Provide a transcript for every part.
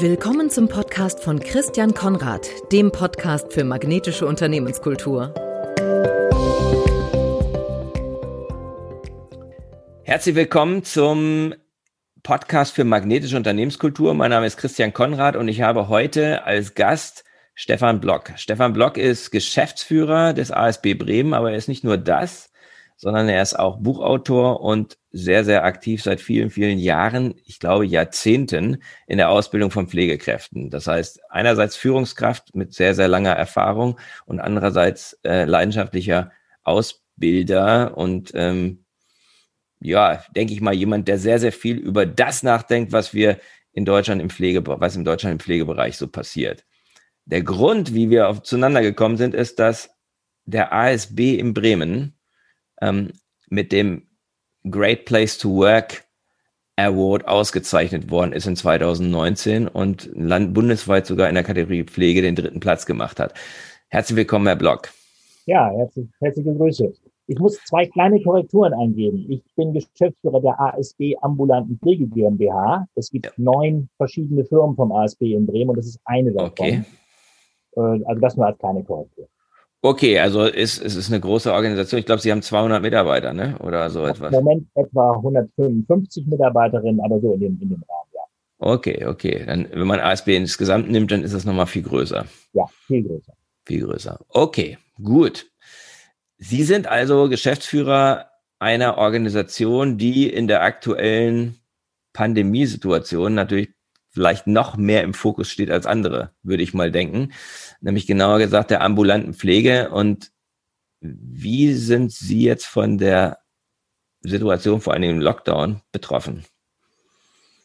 Willkommen zum Podcast von Christian Konrad, dem Podcast für magnetische Unternehmenskultur. Herzlich willkommen zum Podcast für magnetische Unternehmenskultur. Mein Name ist Christian Konrad und ich habe heute als Gast Stefan Block. Stefan Block ist Geschäftsführer des ASB Bremen, aber er ist nicht nur das, sondern er ist auch Buchautor und sehr, sehr aktiv seit vielen, vielen Jahren, ich glaube Jahrzehnten in der Ausbildung von Pflegekräften. Das heißt, einerseits Führungskraft mit sehr, sehr langer Erfahrung und andererseits äh, leidenschaftlicher Ausbilder und ähm, ja, denke ich mal, jemand, der sehr, sehr viel über das nachdenkt, was wir in Deutschland im Pflege, was in Deutschland im Pflegebereich so passiert. Der Grund, wie wir auf, zueinander gekommen sind, ist, dass der ASB in Bremen ähm, mit dem Great Place to Work Award ausgezeichnet worden ist in 2019 und land bundesweit sogar in der Kategorie Pflege den dritten Platz gemacht hat. Herzlich willkommen, Herr Block. Ja, herzlich, herzliche Grüße. Ich muss zwei kleine Korrekturen eingeben. Ich bin Geschäftsführer der ASB Ambulanten Pflege GmbH. Es gibt ja. neun verschiedene Firmen vom ASB in Bremen und das ist eine davon. Okay. Äh, also das nur als kleine Korrektur. Okay, also ist, es ist eine große Organisation. Ich glaube, Sie haben 200 Mitarbeiter, ne? Oder so etwas. Im Moment etwa 155 Mitarbeiterinnen, aber so in dem, in dem Rahmen, ja. Okay, okay. Dann, wenn man ASB insgesamt nimmt, dann ist das nochmal viel größer. Ja, viel größer. Viel größer. Okay, gut. Sie sind also Geschäftsführer einer Organisation, die in der aktuellen Pandemiesituation natürlich vielleicht noch mehr im Fokus steht als andere, würde ich mal denken. Nämlich genauer gesagt der ambulanten Pflege. Und wie sind Sie jetzt von der Situation, vor allem im Lockdown, betroffen?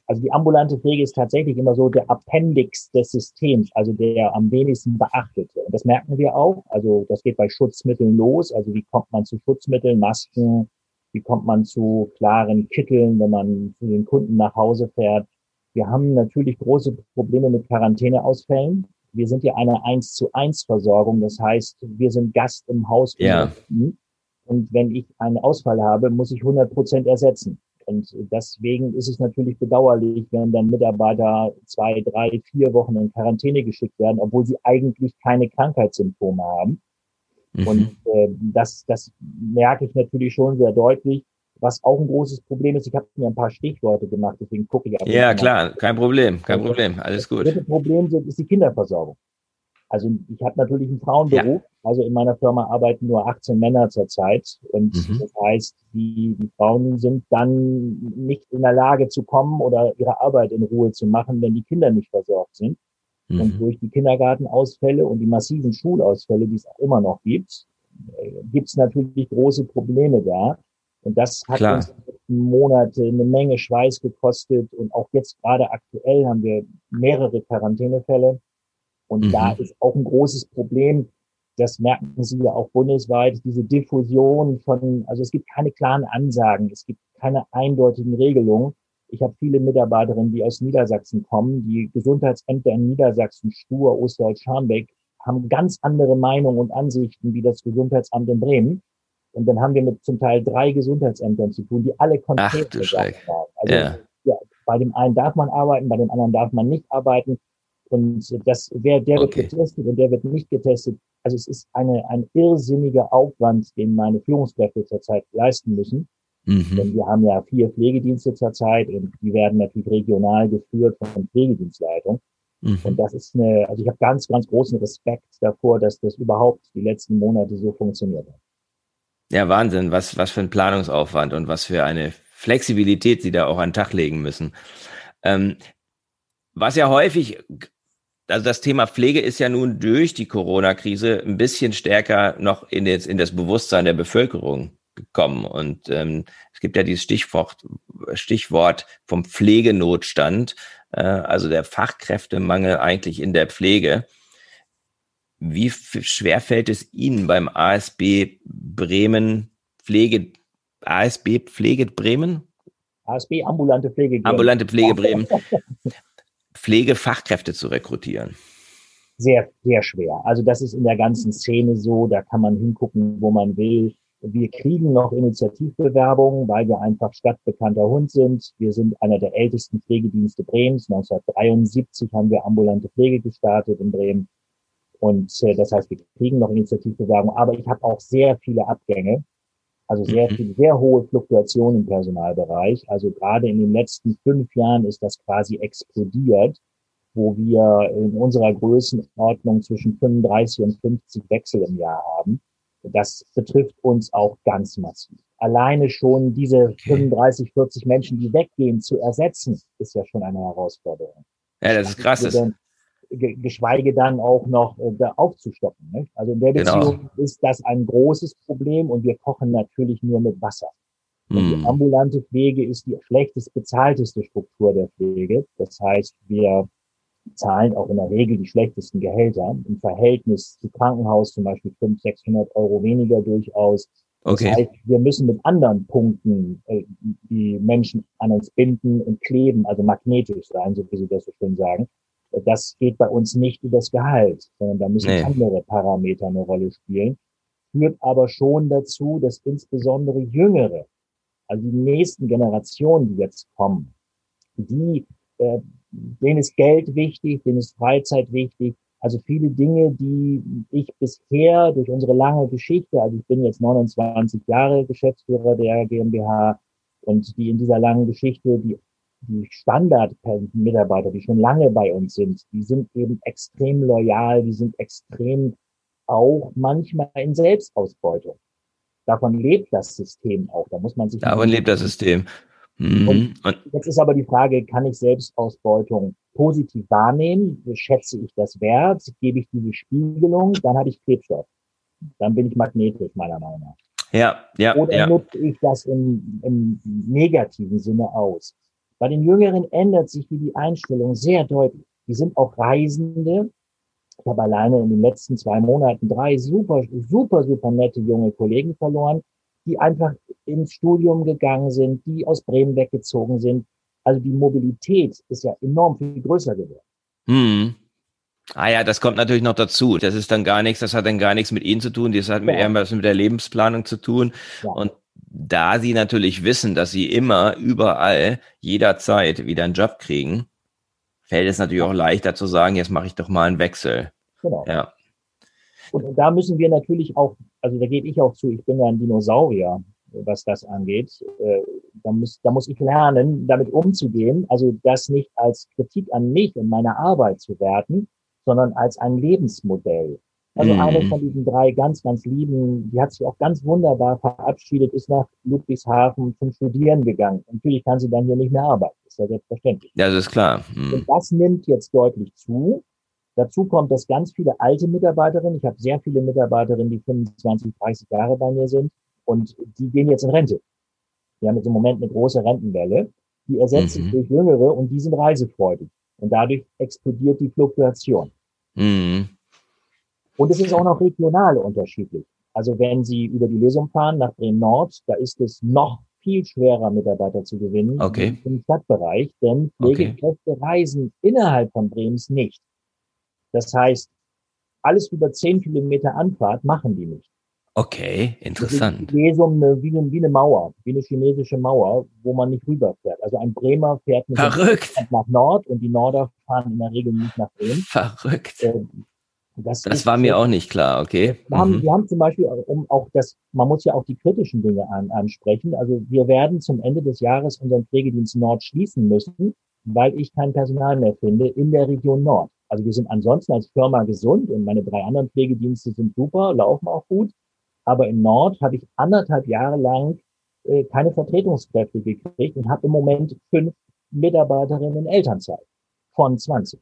Also die ambulante Pflege ist tatsächlich immer so der Appendix des Systems, also der am wenigsten beachtete. Und das merken wir auch. Also das geht bei Schutzmitteln los. Also wie kommt man zu Schutzmitteln, Masken? Wie kommt man zu klaren Kitteln, wenn man zu den Kunden nach Hause fährt? Wir haben natürlich große Probleme mit Quarantäneausfällen. Wir sind ja eine 1 zu 1 Versorgung. Das heißt, wir sind Gast im Haus. Ja. Und wenn ich einen Ausfall habe, muss ich 100 Prozent ersetzen. Und deswegen ist es natürlich bedauerlich, wenn dann Mitarbeiter zwei, drei, vier Wochen in Quarantäne geschickt werden, obwohl sie eigentlich keine Krankheitssymptome haben. Mhm. Und äh, das, das merke ich natürlich schon sehr deutlich. Was auch ein großes Problem ist, ich habe mir ein paar Stichworte gemacht, deswegen gucke ich. Ja, klar, kein Problem, kein also, Problem, alles gut. Das dritte Problem ist die Kinderversorgung. Also ich habe natürlich einen Frauenberuf, ja. also in meiner Firma arbeiten nur 18 Männer zurzeit und mhm. das heißt, die, die Frauen sind dann nicht in der Lage zu kommen oder ihre Arbeit in Ruhe zu machen, wenn die Kinder nicht versorgt sind. Mhm. Und durch die Kindergartenausfälle und die massiven Schulausfälle, die es auch immer noch gibt, äh, gibt es natürlich große Probleme da. Und das hat Klar. uns Monate eine Menge Schweiß gekostet. Und auch jetzt gerade aktuell haben wir mehrere Quarantänefälle. Und mhm. da ist auch ein großes Problem. Das merken Sie ja auch bundesweit, diese Diffusion von, also es gibt keine klaren Ansagen, es gibt keine eindeutigen Regelungen. Ich habe viele Mitarbeiterinnen, die aus Niedersachsen kommen. Die Gesundheitsämter in Niedersachsen, Stur, Osterholz, Scharmbeck, haben ganz andere Meinungen und Ansichten wie das Gesundheitsamt in Bremen. Und dann haben wir mit zum Teil drei Gesundheitsämtern zu tun, die alle Konzepte haben. Also ja. ja. bei dem einen darf man arbeiten, bei dem anderen darf man nicht arbeiten. Und das, wer, der wird okay. getestet und der wird nicht getestet. Also es ist eine, ein irrsinniger Aufwand, den meine Führungskräfte zurzeit leisten müssen. Mhm. Denn wir haben ja vier Pflegedienste zurzeit und die werden natürlich regional geführt von Pflegedienstleitung. Mhm. Und das ist eine, also ich habe ganz, ganz großen Respekt davor, dass das überhaupt die letzten Monate so funktioniert hat. Ja, Wahnsinn, was, was für ein Planungsaufwand und was für eine Flexibilität Sie da auch an den Tag legen müssen. Ähm, was ja häufig, also das Thema Pflege ist ja nun durch die Corona-Krise ein bisschen stärker noch in, jetzt in das Bewusstsein der Bevölkerung gekommen. Und ähm, es gibt ja dieses Stichwort, Stichwort vom Pflegenotstand, äh, also der Fachkräftemangel eigentlich in der Pflege. Wie schwer fällt es Ihnen beim ASB Bremen Pflege, ASB Pflege Bremen? ASB Ambulante Pflege. Ambulante Pflege Bremen. Pflegefachkräfte zu rekrutieren. Sehr, sehr schwer. Also das ist in der ganzen Szene so, da kann man hingucken, wo man will. Wir kriegen noch Initiativbewerbungen, weil wir einfach stadtbekannter Hund sind. Wir sind einer der ältesten Pflegedienste Bremens. 1973 haben wir ambulante Pflege gestartet in Bremen. Und äh, das heißt, wir kriegen noch Initiativbewerbungen. Aber ich habe auch sehr viele Abgänge. Also sehr mhm. viel, sehr hohe Fluktuation im Personalbereich. Also gerade in den letzten fünf Jahren ist das quasi explodiert, wo wir in unserer Größenordnung zwischen 35 und 50 Wechsel im Jahr haben. Das betrifft uns auch ganz massiv. Alleine schon diese 35, 40 Menschen, die weggehen, zu ersetzen, ist ja schon eine Herausforderung. Ja, das ist krass. Denn, geschweige dann auch noch äh, aufzustocken. Nicht? Also in der genau. Beziehung genau. ist das ein großes Problem und wir kochen natürlich nur mit Wasser. Mm. Die hm. ambulante Pflege ist die schlechtest bezahlteste Struktur der Pflege. Das heißt, wir zahlen auch in der Regel die schlechtesten Gehälter. Im Verhältnis zu Krankenhaus zum Beispiel 500, 600 Euro weniger durchaus. Okay. Das heißt, wir müssen mit anderen Punkten äh, die Menschen an uns binden und kleben, also magnetisch sein, so wie Sie das so schön sagen. Das geht bei uns nicht über das Gehalt, sondern da müssen nee. andere Parameter eine Rolle spielen. Führt aber schon dazu, dass insbesondere Jüngere, also die nächsten Generationen, die jetzt kommen, die äh, denen ist Geld wichtig, denen ist Freizeit wichtig. Also viele Dinge, die ich bisher durch unsere lange Geschichte, also ich bin jetzt 29 Jahre Geschäftsführer der GmbH und die in dieser langen Geschichte, die, die Standard-Mitarbeiter, die schon lange bei uns sind, die sind eben extrem loyal, die sind extrem auch manchmal in Selbstausbeutung. Davon lebt das System auch. Da muss man sich. Davon lebt das System. Mhm. Jetzt ist aber die Frage, kann ich Selbstausbeutung positiv wahrnehmen? Schätze ich das wert? Gebe ich diese Spiegelung? Dann habe ich Klebstoff. Dann bin ich magnetisch, meiner Meinung nach. Ja, ja. Oder ja. nutze ich das im, im negativen Sinne aus? Bei den Jüngeren ändert sich die Einstellung sehr deutlich. Die sind auch Reisende. Ich habe alleine in den letzten zwei Monaten drei super, super, super nette junge Kollegen verloren, die einfach ins Studium gegangen sind, die aus Bremen weggezogen sind. Also die Mobilität ist ja enorm viel größer geworden. Hm. Ah ja, das kommt natürlich noch dazu. Das ist dann gar nichts, das hat dann gar nichts mit Ihnen zu tun, das hat ja. eher was mit der Lebensplanung zu tun. Ja. Und da Sie natürlich wissen, dass Sie immer, überall, jederzeit wieder einen Job kriegen, fällt es natürlich auch leichter zu sagen, jetzt mache ich doch mal einen Wechsel. Genau. Ja. Und da müssen wir natürlich auch, also da gebe ich auch zu, ich bin ja ein Dinosaurier, was das angeht. Äh, da muss, da muss ich lernen, damit umzugehen. Also das nicht als Kritik an mich und meine Arbeit zu werten, sondern als ein Lebensmodell. Also mhm. eine von diesen drei ganz, ganz lieben, die hat sich auch ganz wunderbar verabschiedet, ist nach Ludwigshafen zum Studieren gegangen. Natürlich kann sie dann hier nicht mehr arbeiten, ist ja selbstverständlich. Ja, das ist klar. Mhm. Und das nimmt jetzt deutlich zu. Dazu kommt, dass ganz viele alte Mitarbeiterinnen, ich habe sehr viele Mitarbeiterinnen, die 25, 30 Jahre bei mir sind, und die gehen jetzt in Rente. Wir haben jetzt im Moment eine große Rentenwelle. Die ersetzt sich mhm. durch Jüngere und die sind reisefreudig. Und dadurch explodiert die Fluktuation. Mhm. Und es ist auch noch regional unterschiedlich. Also wenn Sie über die Lesung fahren nach Bremen Nord, da ist es noch viel schwerer, Mitarbeiter zu gewinnen okay. im Stadtbereich, denn Pflegekräfte okay. reisen innerhalb von Bremens nicht. Das heißt, alles über zehn Kilometer Anfahrt machen die nicht. Okay, interessant. Die Lesung wie, eine, wie eine Mauer, wie eine chinesische Mauer, wo man nicht rüberfährt. Also ein Bremer fährt nach Nord und die Norder fahren in der Regel nicht nach Bremen. Verrückt. Das, das war mir auch nicht klar, okay. Wir, mhm. haben, wir haben zum Beispiel, um auch das, man muss ja auch die kritischen Dinge an, ansprechen. Also wir werden zum Ende des Jahres unseren Pflegedienst Nord schließen müssen, weil ich kein Personal mehr finde in der Region Nord. Also wir sind ansonsten als Firma gesund und meine drei anderen Pflegedienste sind super, laufen auch gut. Aber im Nord habe ich anderthalb Jahre lang äh, keine Vertretungskräfte gekriegt und habe im Moment fünf Mitarbeiterinnen in Elternzeit von 20.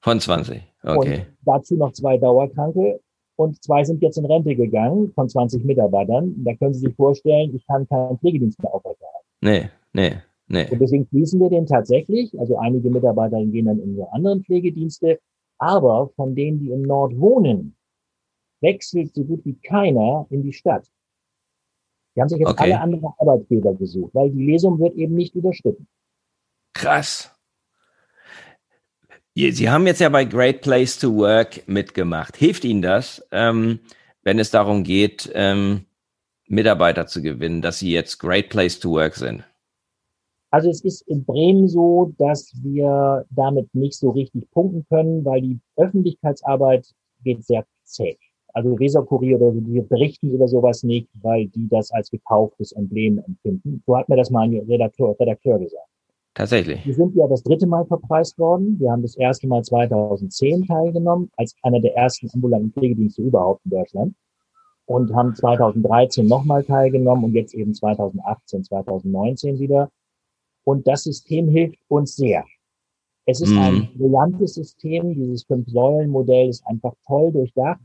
Von 20, okay. Und dazu noch zwei Dauerkranke und zwei sind jetzt in Rente gegangen von 20 Mitarbeitern. Da können Sie sich vorstellen, ich kann keinen Pflegedienst mehr aufrechterhalten. Nee, nee, nee. Und deswegen schließen wir den tatsächlich. Also einige Mitarbeiter gehen dann in so anderen Pflegedienste. Aber von denen, die im Nord wohnen, wechselt so gut wie keiner in die Stadt. Die haben sich jetzt okay. alle anderen Arbeitgeber gesucht, weil die Lesung wird eben nicht überschritten. Krass. Sie haben jetzt ja bei Great Place to Work mitgemacht. Hilft Ihnen das, ähm, wenn es darum geht, ähm, Mitarbeiter zu gewinnen, dass sie jetzt Great Place to Work sind? Also es ist in Bremen so, dass wir damit nicht so richtig punkten können, weil die Öffentlichkeitsarbeit geht sehr zäh. Also Weser-Kurier oder die berichten über sowas nicht, weil die das als gekauftes Emblem empfinden. So hat mir das mal ein Redakteur, Redakteur gesagt. Tatsächlich. Wir sind ja das dritte Mal verpreist worden. Wir haben das erste Mal 2010 teilgenommen, als einer der ersten ambulanten Pflegedienste überhaupt in Deutschland. Und haben 2013 nochmal teilgenommen und jetzt eben 2018, 2019 wieder. Und das System hilft uns sehr. Es ist mhm. ein brillantes System. Dieses Fünf-Säulen-Modell ist einfach toll durchdacht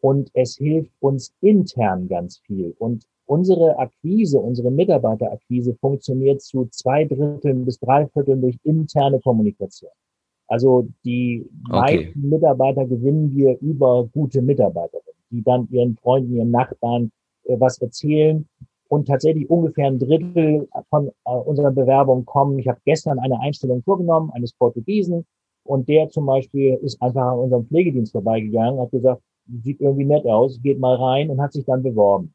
und es hilft uns intern ganz viel. Und unsere Akquise, unsere Mitarbeiterakquise funktioniert zu zwei Dritteln bis drei Vierteln durch interne Kommunikation. Also die okay. meisten Mitarbeiter gewinnen wir über gute Mitarbeiterinnen, die dann ihren Freunden, ihren Nachbarn äh, was erzählen und tatsächlich ungefähr ein Drittel von äh, unseren Bewerbungen kommen. Ich habe gestern eine Einstellung vorgenommen eines Portugiesen und der zum Beispiel ist einfach an unserem Pflegedienst vorbeigegangen, hat gesagt, sieht irgendwie nett aus, geht mal rein und hat sich dann beworben.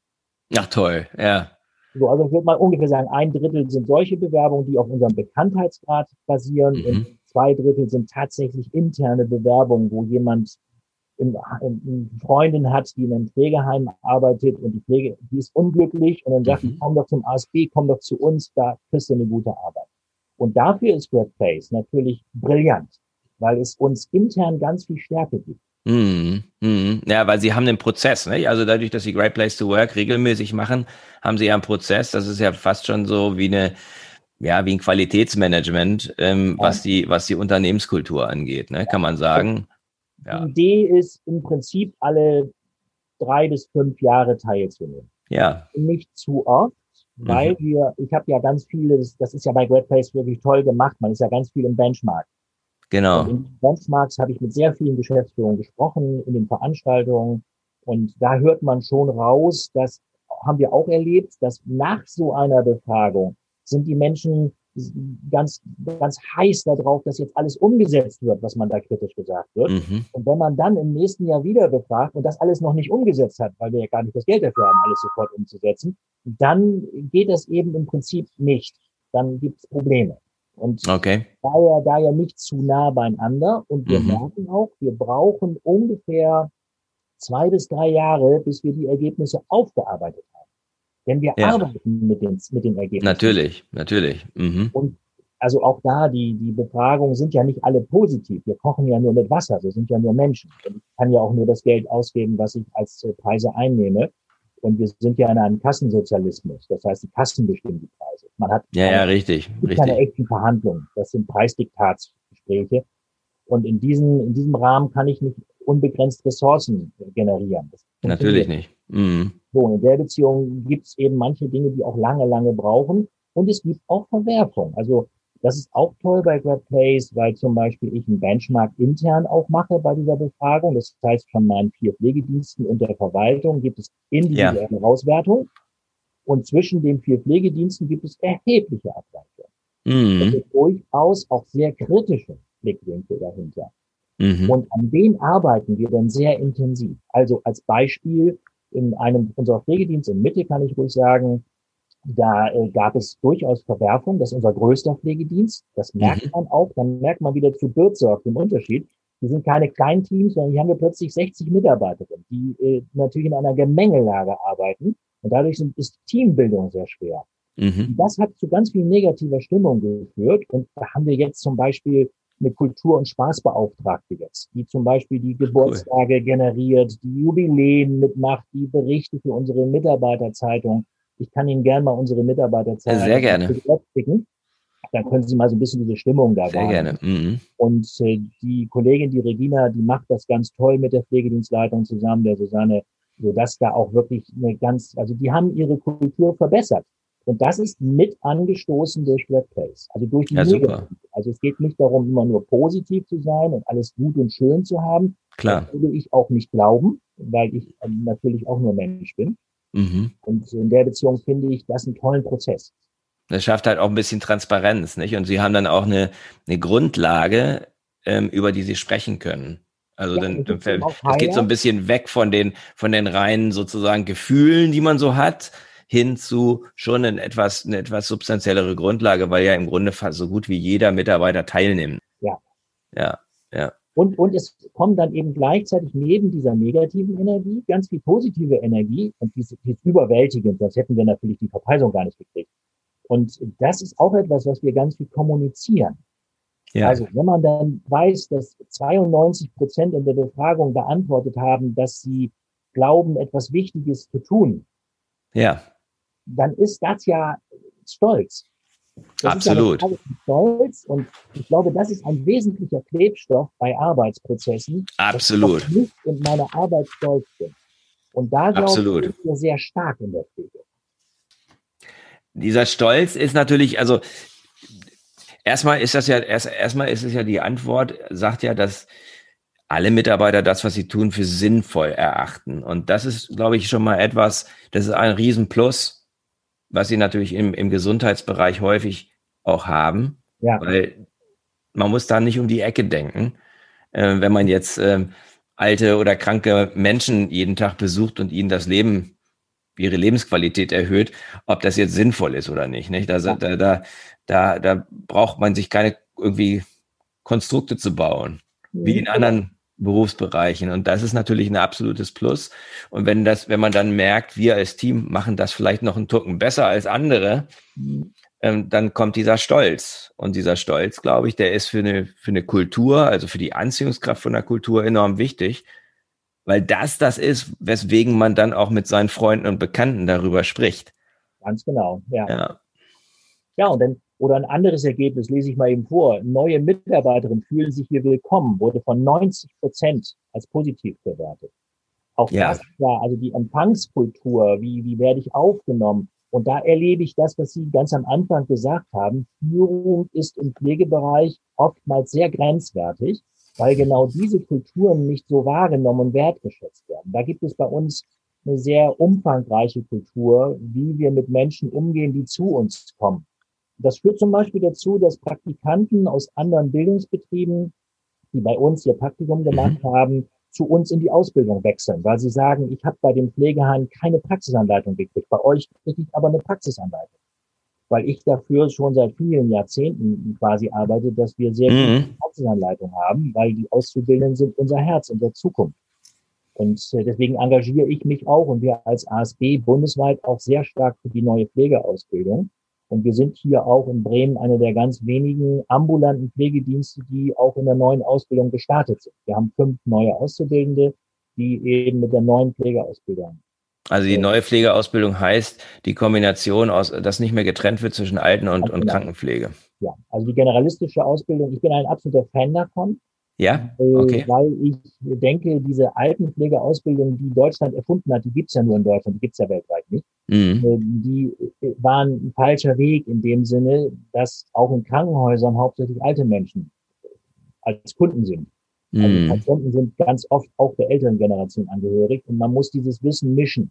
Ach toll, ja. So, also ich würde mal ungefähr sagen, ein Drittel sind solche Bewerbungen, die auf unserem Bekanntheitsgrad basieren mhm. und zwei Drittel sind tatsächlich interne Bewerbungen, wo jemand eine Freundin hat, die in einem Pflegeheim arbeitet und die Pflege, die ist unglücklich und dann sagt, mhm. komm doch zum ASB, komm doch zu uns, da kriegst du eine gute Arbeit. Und dafür ist Workplace natürlich brillant, weil es uns intern ganz viel Stärke gibt. Mhm. Mhm. Ja, weil sie haben den Prozess, ne? Also dadurch, dass sie Great Place to Work regelmäßig machen, haben sie ja einen Prozess. Das ist ja fast schon so wie eine, ja, wie ein Qualitätsmanagement, ähm, ja. was die, was die Unternehmenskultur angeht, ne? Kann man sagen. Ja. Die Idee ist im Prinzip alle drei bis fünf Jahre teilzunehmen. Ja. Nicht zu oft, weil mhm. wir, ich habe ja ganz viele, das, das ist ja bei Great Place wirklich toll gemacht, man ist ja ganz viel im Benchmark. Genau. Und in Benchmarks habe ich mit sehr vielen Geschäftsführungen gesprochen, in den Veranstaltungen. Und da hört man schon raus, das haben wir auch erlebt, dass nach so einer Befragung sind die Menschen ganz, ganz heiß darauf, dass jetzt alles umgesetzt wird, was man da kritisch gesagt wird. Mhm. Und wenn man dann im nächsten Jahr wieder befragt und das alles noch nicht umgesetzt hat, weil wir ja gar nicht das Geld dafür haben, alles sofort umzusetzen, dann geht das eben im Prinzip nicht. Dann gibt es Probleme. Und okay. daher, daher nicht zu nah beieinander. Und wir mhm. merken auch, wir brauchen ungefähr zwei bis drei Jahre, bis wir die Ergebnisse aufgearbeitet haben. Denn wir ja. arbeiten mit den, mit den Ergebnissen. Natürlich, natürlich. Mhm. Und also auch da, die, die Befragungen sind ja nicht alle positiv. Wir kochen ja nur mit Wasser. Wir sind ja nur Menschen. Und ich kann ja auch nur das Geld ausgeben, was ich als äh, Preise einnehme. Und wir sind ja in einem Kassensozialismus. Das heißt, die Kassen bestimmen die Preise. Man hat ja, keine, ja, richtig, richtig. keine echten Verhandlungen. Das sind Preisdiktatsgespräche. Und in diesem, in diesem Rahmen kann ich nicht unbegrenzt Ressourcen generieren. Natürlich nicht. Mhm. So, in der Beziehung gibt es eben manche Dinge, die auch lange, lange brauchen. Und es gibt auch Verwerfung. Also das ist auch toll bei GrabPlace, weil zum Beispiel ich einen Benchmark intern auch mache bei dieser Befragung. Das heißt, von meinen vier Pflegediensten und der Verwaltung gibt es individuelle ja. Auswertung. Und zwischen den vier Pflegediensten gibt es erhebliche Abweichungen. Mhm. Das ist durchaus auch sehr kritische Blickwinkel dahinter. Mhm. Und an denen arbeiten wir dann sehr intensiv. Also als Beispiel in einem unserer Pflegedienste in Mitte kann ich ruhig sagen, da äh, gab es durchaus Verwerfung. Das ist unser größter Pflegedienst. Das merkt mhm. man auch. Dann merkt man wieder zu Bürzorg den Unterschied. Die sind keine kleinen Teams, sondern hier haben wir plötzlich 60 Mitarbeiterinnen, die äh, natürlich in einer Gemengelage arbeiten. Und dadurch sind, ist Teambildung sehr schwer. Mhm. Das hat zu ganz viel negativer Stimmung geführt. Und da haben wir jetzt zum Beispiel eine Kultur- und Spaßbeauftragte jetzt, die zum Beispiel die Geburtstage cool. generiert, die Jubiläen mitmacht, die Berichte für unsere Mitarbeiterzeitung ich kann Ihnen gerne mal unsere Mitarbeiter zeigen. Sehr gerne. Dann können Sie mal so ein bisschen diese Stimmung da Sehr gerne. Mhm. Und äh, die Kollegin, die Regina, die macht das ganz toll mit der Pflegedienstleitung zusammen, der Susanne, so dass da auch wirklich eine ganz, also die haben ihre Kultur verbessert. Und das ist mit angestoßen durch Workplace, also durch die ja, super. Also es geht nicht darum, immer nur positiv zu sein und alles gut und schön zu haben. Klar. Das würde ich auch nicht glauben, weil ich ähm, natürlich auch nur Mensch bin. Mhm. Und in der Beziehung finde ich das einen tollen Prozess. Das schafft halt auch ein bisschen Transparenz, nicht? Und Sie haben dann auch eine, eine Grundlage, ähm, über die Sie sprechen können. Also ja, dann, dann es geht so ein bisschen weg von den, von den reinen sozusagen Gefühlen, die man so hat, hin zu schon eine etwas, eine etwas substanziellere Grundlage, weil ja im Grunde fast so gut wie jeder Mitarbeiter teilnimmt. Ja. Ja, ja. Und, und es kommt dann eben gleichzeitig neben dieser negativen Energie ganz viel positive Energie und die ist, die ist überwältigend, sonst hätten wir natürlich die Verpeisung gar nicht gekriegt. Und das ist auch etwas, was wir ganz viel kommunizieren. Ja. Also wenn man dann weiß, dass 92 Prozent in der Befragung beantwortet haben, dass sie glauben, etwas Wichtiges zu tun, ja. dann ist das ja Stolz. Das Absolut. Ja Stolz und ich glaube, das ist ein wesentlicher Klebstoff bei Arbeitsprozessen. Absolut. Dass ich nicht in meiner Arbeit stolz bin. Und da glaube ich, wir sehr stark in der Pflege. Dieser Stolz ist natürlich, also erstmal ist das ja, erst, erstmal ist es ja die Antwort, sagt ja, dass alle Mitarbeiter das, was sie tun, für sinnvoll erachten. Und das ist, glaube ich, schon mal etwas, das ist ein Riesenplus was sie natürlich im, im Gesundheitsbereich häufig auch haben, ja. weil man muss da nicht um die Ecke denken. Äh, wenn man jetzt äh, alte oder kranke Menschen jeden Tag besucht und ihnen das Leben, ihre Lebensqualität erhöht, ob das jetzt sinnvoll ist oder nicht. nicht? Da, ja. da, da, da, da braucht man sich keine irgendwie Konstrukte zu bauen, wie in anderen Berufsbereichen. Und das ist natürlich ein absolutes Plus. Und wenn das, wenn man dann merkt, wir als Team machen das vielleicht noch einen Tucken besser als andere, ähm, dann kommt dieser Stolz. Und dieser Stolz, glaube ich, der ist für eine, für eine Kultur, also für die Anziehungskraft von der Kultur enorm wichtig. Weil das das ist, weswegen man dann auch mit seinen Freunden und Bekannten darüber spricht. Ganz genau, ja. Ja, ja und dann oder ein anderes Ergebnis lese ich mal eben vor. Neue Mitarbeiterinnen fühlen sich hier willkommen, wurde von 90 Prozent als positiv bewertet. Auch ja. das war also die Empfangskultur, wie, wie werde ich aufgenommen? Und da erlebe ich das, was Sie ganz am Anfang gesagt haben. Führung ist im Pflegebereich oftmals sehr grenzwertig, weil genau diese Kulturen nicht so wahrgenommen und wertgeschätzt werden. Da gibt es bei uns eine sehr umfangreiche Kultur, wie wir mit Menschen umgehen, die zu uns kommen. Das führt zum Beispiel dazu, dass Praktikanten aus anderen Bildungsbetrieben, die bei uns ihr Praktikum gemacht mhm. haben, zu uns in die Ausbildung wechseln, weil sie sagen, ich habe bei dem Pflegeheim keine Praxisanleitung gekriegt, bei euch kriege ich aber eine Praxisanleitung. Weil ich dafür schon seit vielen Jahrzehnten quasi arbeite, dass wir sehr mhm. gute Praxisanleitung haben, weil die Auszubildenden sind unser Herz, unsere Zukunft. Und äh, deswegen engagiere ich mich auch und wir als ASB bundesweit auch sehr stark für die neue Pflegeausbildung. Und wir sind hier auch in Bremen eine der ganz wenigen ambulanten Pflegedienste, die auch in der neuen Ausbildung gestartet sind. Wir haben fünf neue Auszubildende, die eben mit der neuen Pflegeausbildung. Also die neue Pflegeausbildung heißt die Kombination aus, dass nicht mehr getrennt wird zwischen Alten- und, und Krankenpflege. Ja, also die generalistische Ausbildung, ich bin ein absoluter Fan davon. Ja, okay. Weil ich denke, diese Altenpflegeausbildung, die Deutschland erfunden hat, die gibt's ja nur in Deutschland, die gibt's ja weltweit nicht. Mhm. Ähm, die waren ein falscher Weg in dem Sinne, dass auch in Krankenhäusern hauptsächlich alte Menschen als Kunden sind. Also mhm. Patienten sind ganz oft auch der älteren Generation angehörig und man muss dieses Wissen mischen.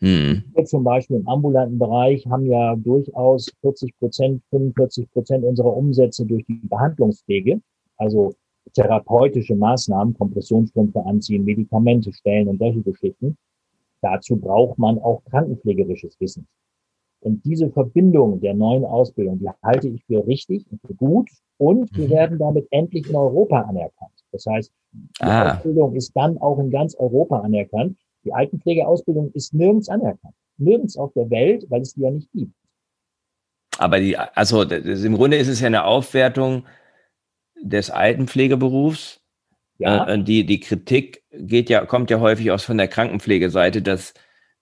Mhm. Wir zum Beispiel im ambulanten Bereich haben ja durchaus 40 Prozent, 45 Prozent unserer Umsätze durch die Behandlungspflege. Also therapeutische Maßnahmen, Kompressionsstrümpfe anziehen, Medikamente stellen und solche Geschichten. Dazu braucht man auch krankenpflegerisches Wissen. Und diese Verbindung der neuen Ausbildung, die halte ich für richtig und für gut. Und wir mhm. werden damit endlich in Europa anerkannt. Das heißt, die ah. Ausbildung ist dann auch in ganz Europa anerkannt. Die Altenpflegeausbildung ist nirgends anerkannt. Nirgends auf der Welt, weil es die ja nicht gibt. Aber die, also im Grunde ist es ja eine Aufwertung des Altenpflegeberufs. Ja. Äh, die, die Kritik geht ja, kommt ja häufig aus von der Krankenpflegeseite, dass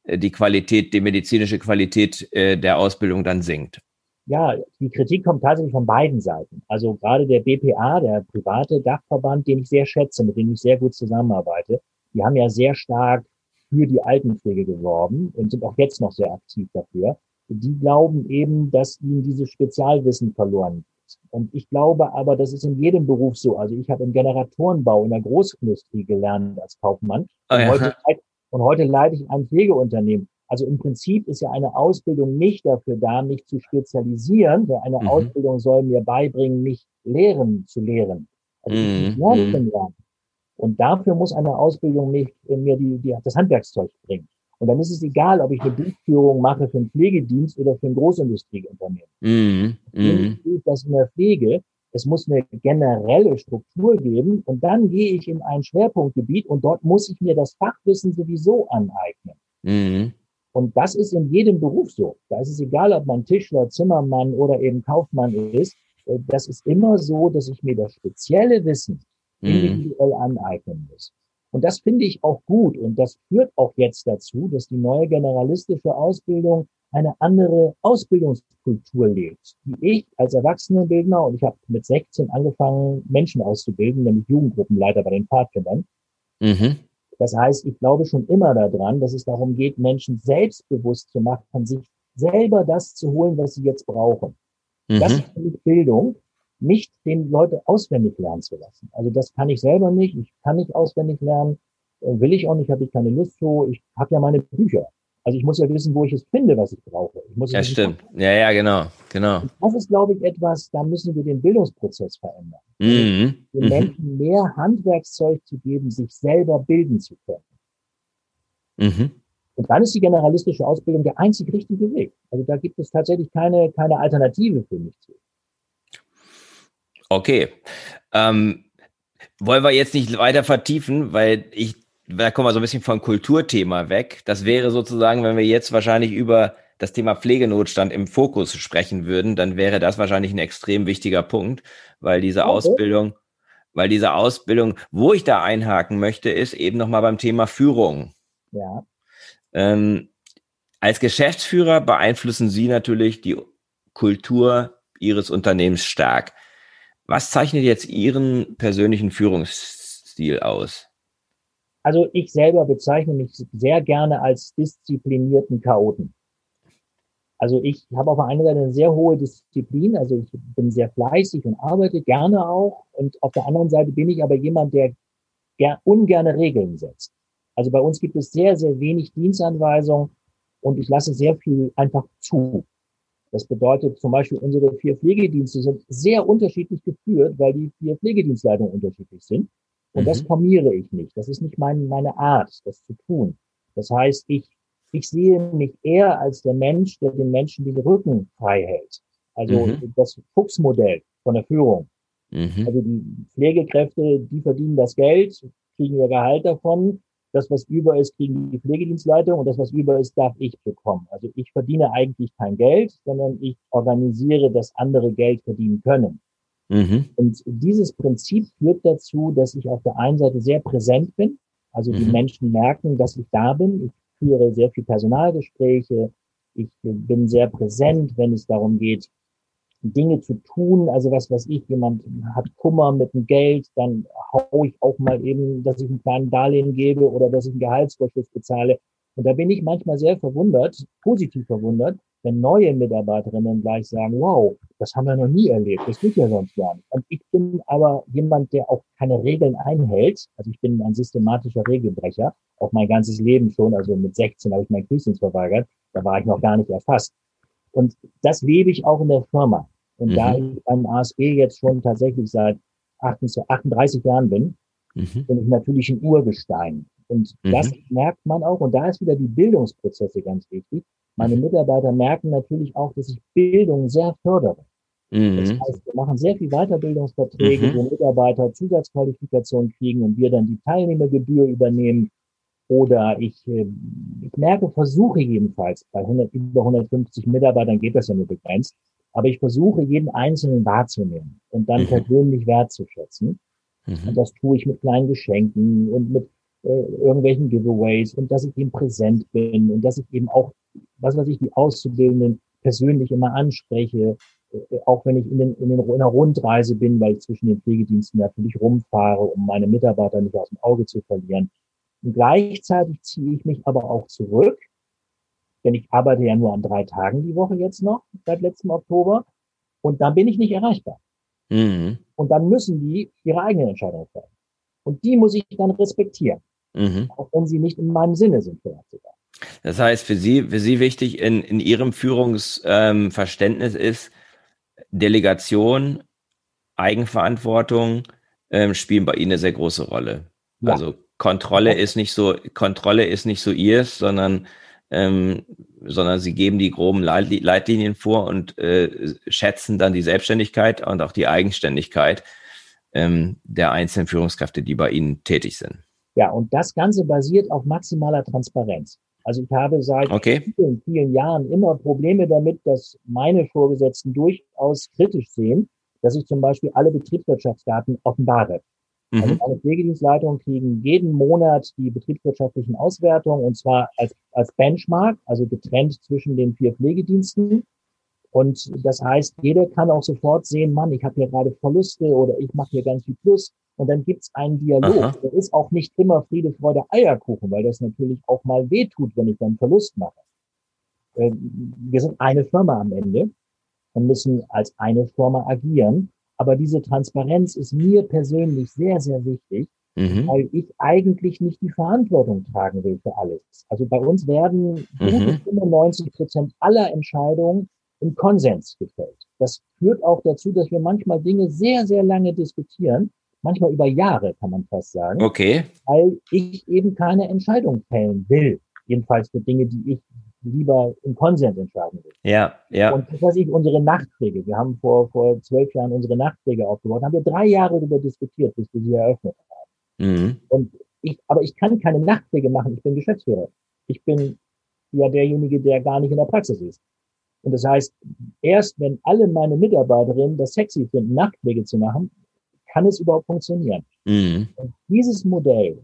äh, die Qualität, die medizinische Qualität äh, der Ausbildung dann sinkt. Ja, die Kritik kommt tatsächlich von beiden Seiten. Also gerade der BPA, der private Dachverband, den ich sehr schätze, mit dem ich sehr gut zusammenarbeite, die haben ja sehr stark für die Altenpflege geworben und sind auch jetzt noch sehr aktiv dafür. Die glauben eben, dass ihnen dieses Spezialwissen verloren und ich glaube aber, das ist in jedem Beruf so. Also ich habe im Generatorenbau in der Großindustrie gelernt als Kaufmann. Oh, ja. und, heute, und heute leite ich ein Pflegeunternehmen. Also im Prinzip ist ja eine Ausbildung nicht dafür da, mich zu spezialisieren, weil eine mhm. Ausbildung soll mir beibringen, mich lehren zu lehren. Also ich muss mhm. lernen. Und dafür muss eine Ausbildung nicht mir die, die, das Handwerkszeug bringen. Und dann ist es egal, ob ich eine Buchführung mache für einen Pflegedienst oder für ein Großindustrieunternehmen. Mm, mm. Das in der Pflege, es muss eine generelle Struktur geben und dann gehe ich in ein Schwerpunktgebiet und dort muss ich mir das Fachwissen sowieso aneignen. Mm. Und das ist in jedem Beruf so. Da ist es egal, ob man Tischler, Zimmermann oder eben Kaufmann ist. Äh, das ist immer so, dass ich mir das spezielle Wissen mhm. individuell aneignen muss. Und das finde ich auch gut. Und das führt auch jetzt dazu, dass die neue generalistische Ausbildung eine andere Ausbildungskultur lebt, die ich als Erwachsenenbildner, und ich habe mit 16 angefangen, Menschen auszubilden, nämlich Jugendgruppenleiter bei den Pfadfindern. Mhm. Das heißt, ich glaube schon immer daran, dass es darum geht, Menschen selbstbewusst zu machen, sich selber das zu holen, was sie jetzt brauchen. Mhm. Das ist Bildung nicht den Leute auswendig lernen zu lassen. Also das kann ich selber nicht. Ich kann nicht auswendig lernen. Äh, will ich auch nicht, habe ich keine Lust zu. Ich habe ja meine Bücher. Also ich muss ja wissen, wo ich es finde, was ich brauche. Ich muss ja, stimmt. Ja, ja, genau, genau. Und das ist, glaube ich, etwas, da müssen wir den Bildungsprozess verändern. Mhm. Den mhm. Menschen mehr Handwerkszeug zu geben, sich selber bilden zu können. Mhm. Und dann ist die generalistische Ausbildung der einzig richtige Weg. Also da gibt es tatsächlich keine, keine Alternative für mich zu. Okay. Ähm, wollen wir jetzt nicht weiter vertiefen, weil ich, da kommen wir so ein bisschen vom Kulturthema weg. Das wäre sozusagen, wenn wir jetzt wahrscheinlich über das Thema Pflegenotstand im Fokus sprechen würden, dann wäre das wahrscheinlich ein extrem wichtiger Punkt, weil diese okay. Ausbildung, weil diese Ausbildung, wo ich da einhaken möchte, ist eben nochmal beim Thema Führung. Ja. Ähm, als Geschäftsführer beeinflussen Sie natürlich die Kultur Ihres Unternehmens stark. Was zeichnet jetzt Ihren persönlichen Führungsstil aus? Also ich selber bezeichne mich sehr gerne als disziplinierten Chaoten. Also ich habe auf der einen Seite eine sehr hohe Disziplin, also ich bin sehr fleißig und arbeite gerne auch. Und auf der anderen Seite bin ich aber jemand, der ungerne Regeln setzt. Also bei uns gibt es sehr, sehr wenig Dienstanweisungen und ich lasse sehr viel einfach zu. Das bedeutet zum Beispiel, unsere vier Pflegedienste sind sehr unterschiedlich geführt, weil die vier Pflegedienstleitungen unterschiedlich sind. Und mhm. das formiere ich nicht. Das ist nicht mein, meine Art, das zu tun. Das heißt, ich, ich sehe mich eher als der Mensch, der den Menschen den Rücken frei hält. Also mhm. das Fuchsmodell von der Führung. Mhm. Also die Pflegekräfte, die verdienen das Geld, kriegen ihr Gehalt davon das, was über ist, kriegen die Pflegedienstleitung und das, was über ist, darf ich bekommen. Also ich verdiene eigentlich kein Geld, sondern ich organisiere, dass andere Geld verdienen können. Mhm. Und dieses Prinzip führt dazu, dass ich auf der einen Seite sehr präsent bin. Also die mhm. Menschen merken, dass ich da bin. Ich führe sehr viel Personalgespräche. Ich bin sehr präsent, wenn es darum geht, Dinge zu tun, also was weiß ich, jemand hat Kummer mit dem Geld, dann hau ich auch mal eben, dass ich einen kleinen Darlehen gebe oder dass ich einen Gehaltsvorschuss bezahle. Und da bin ich manchmal sehr verwundert, positiv verwundert, wenn neue Mitarbeiterinnen gleich sagen, wow, das haben wir noch nie erlebt, das geht ja sonst gar nicht. Und ich bin aber jemand, der auch keine Regeln einhält. Also ich bin ein systematischer Regelbrecher, auch mein ganzes Leben schon. Also mit 16 habe ich meinen Kriegsdienst verweigert, da war ich noch gar nicht erfasst. Und das webe ich auch in der Firma. Und mhm. da ich beim ASB jetzt schon tatsächlich seit 38 Jahren bin, mhm. bin ich natürlich ein Urgestein. Und mhm. das merkt man auch. Und da ist wieder die Bildungsprozesse ganz wichtig. Meine mhm. Mitarbeiter merken natürlich auch, dass ich Bildung sehr fördere. Mhm. Das heißt, wir machen sehr viel Weiterbildungsverträge, mhm. wo Mitarbeiter Zusatzqualifikationen kriegen und wir dann die Teilnehmergebühr übernehmen. Oder ich, äh, ich merke, versuche jedenfalls, bei 100, über 150 Mitarbeitern geht das ja nur begrenzt, aber ich versuche, jeden Einzelnen wahrzunehmen und dann mhm. persönlich wertzuschätzen. Mhm. Und das tue ich mit kleinen Geschenken und mit äh, irgendwelchen Giveaways und dass ich eben präsent bin und dass ich eben auch, was weiß ich, die Auszubildenden persönlich immer anspreche, äh, auch wenn ich in, den, in, den, in einer Rundreise bin, weil ich zwischen den Pflegediensten natürlich rumfahre, um meine Mitarbeiter nicht aus dem Auge zu verlieren. Und gleichzeitig ziehe ich mich aber auch zurück, denn ich arbeite ja nur an drei Tagen die Woche jetzt noch, seit letztem Oktober. Und dann bin ich nicht erreichbar. Mhm. Und dann müssen die ihre eigene Entscheidung fällen. Und die muss ich dann respektieren. Mhm. Auch wenn sie nicht in meinem Sinne sind vielleicht sogar. Das heißt, für Sie, für Sie wichtig in, in Ihrem Führungsverständnis ähm, ist Delegation, Eigenverantwortung ähm, spielen bei Ihnen eine sehr große Rolle. Ja. Also Kontrolle ist nicht so, Kontrolle ist nicht so ihrs, sondern ähm, sondern sie geben die groben Leitlinien vor und äh, schätzen dann die Selbstständigkeit und auch die Eigenständigkeit ähm, der einzelnen Führungskräfte, die bei ihnen tätig sind. Ja, und das Ganze basiert auf maximaler Transparenz. Also ich habe seit okay. vielen, vielen Jahren immer Probleme damit, dass meine Vorgesetzten durchaus kritisch sehen, dass ich zum Beispiel alle Betriebswirtschaftsdaten offenbare. Also mhm. Also meine Pflegedienstleitungen kriegen jeden Monat die betriebswirtschaftlichen Auswertungen und zwar als, als Benchmark, also getrennt zwischen den vier Pflegediensten. Und das heißt, jeder kann auch sofort sehen, Mann, ich habe hier gerade Verluste oder ich mache hier ganz viel Plus. Und dann gibt's einen Dialog. Aha. Der ist auch nicht immer Friede, Freude, Eierkuchen, weil das natürlich auch mal wehtut, wenn ich dann Verlust mache. Ähm, wir sind eine Firma am Ende und müssen als eine Firma agieren. Aber diese Transparenz ist mir persönlich sehr, sehr wichtig, mhm. weil ich eigentlich nicht die Verantwortung tragen will für alles. Also bei uns werden mhm. 95 Prozent aller Entscheidungen im Konsens gefällt. Das führt auch dazu, dass wir manchmal Dinge sehr, sehr lange diskutieren, manchmal über Jahre, kann man fast sagen. Okay. Weil ich eben keine Entscheidung fällen will. Jedenfalls für Dinge, die ich lieber im Konsens entscheiden will. Ja, ja. Und was weiß ich, unsere Nachträge, wir haben vor, vor zwölf Jahren unsere Nachträge aufgebaut, haben wir drei Jahre darüber diskutiert, bis wir sie eröffnet haben. Mhm. Und ich, aber ich kann keine Nachträge machen, ich bin Geschäftsführer. Ich bin ja derjenige, der gar nicht in der Praxis ist. Und das heißt, erst wenn alle meine Mitarbeiterinnen das sexy finden, Nachträge zu machen, kann es überhaupt funktionieren. Mhm. Und dieses Modell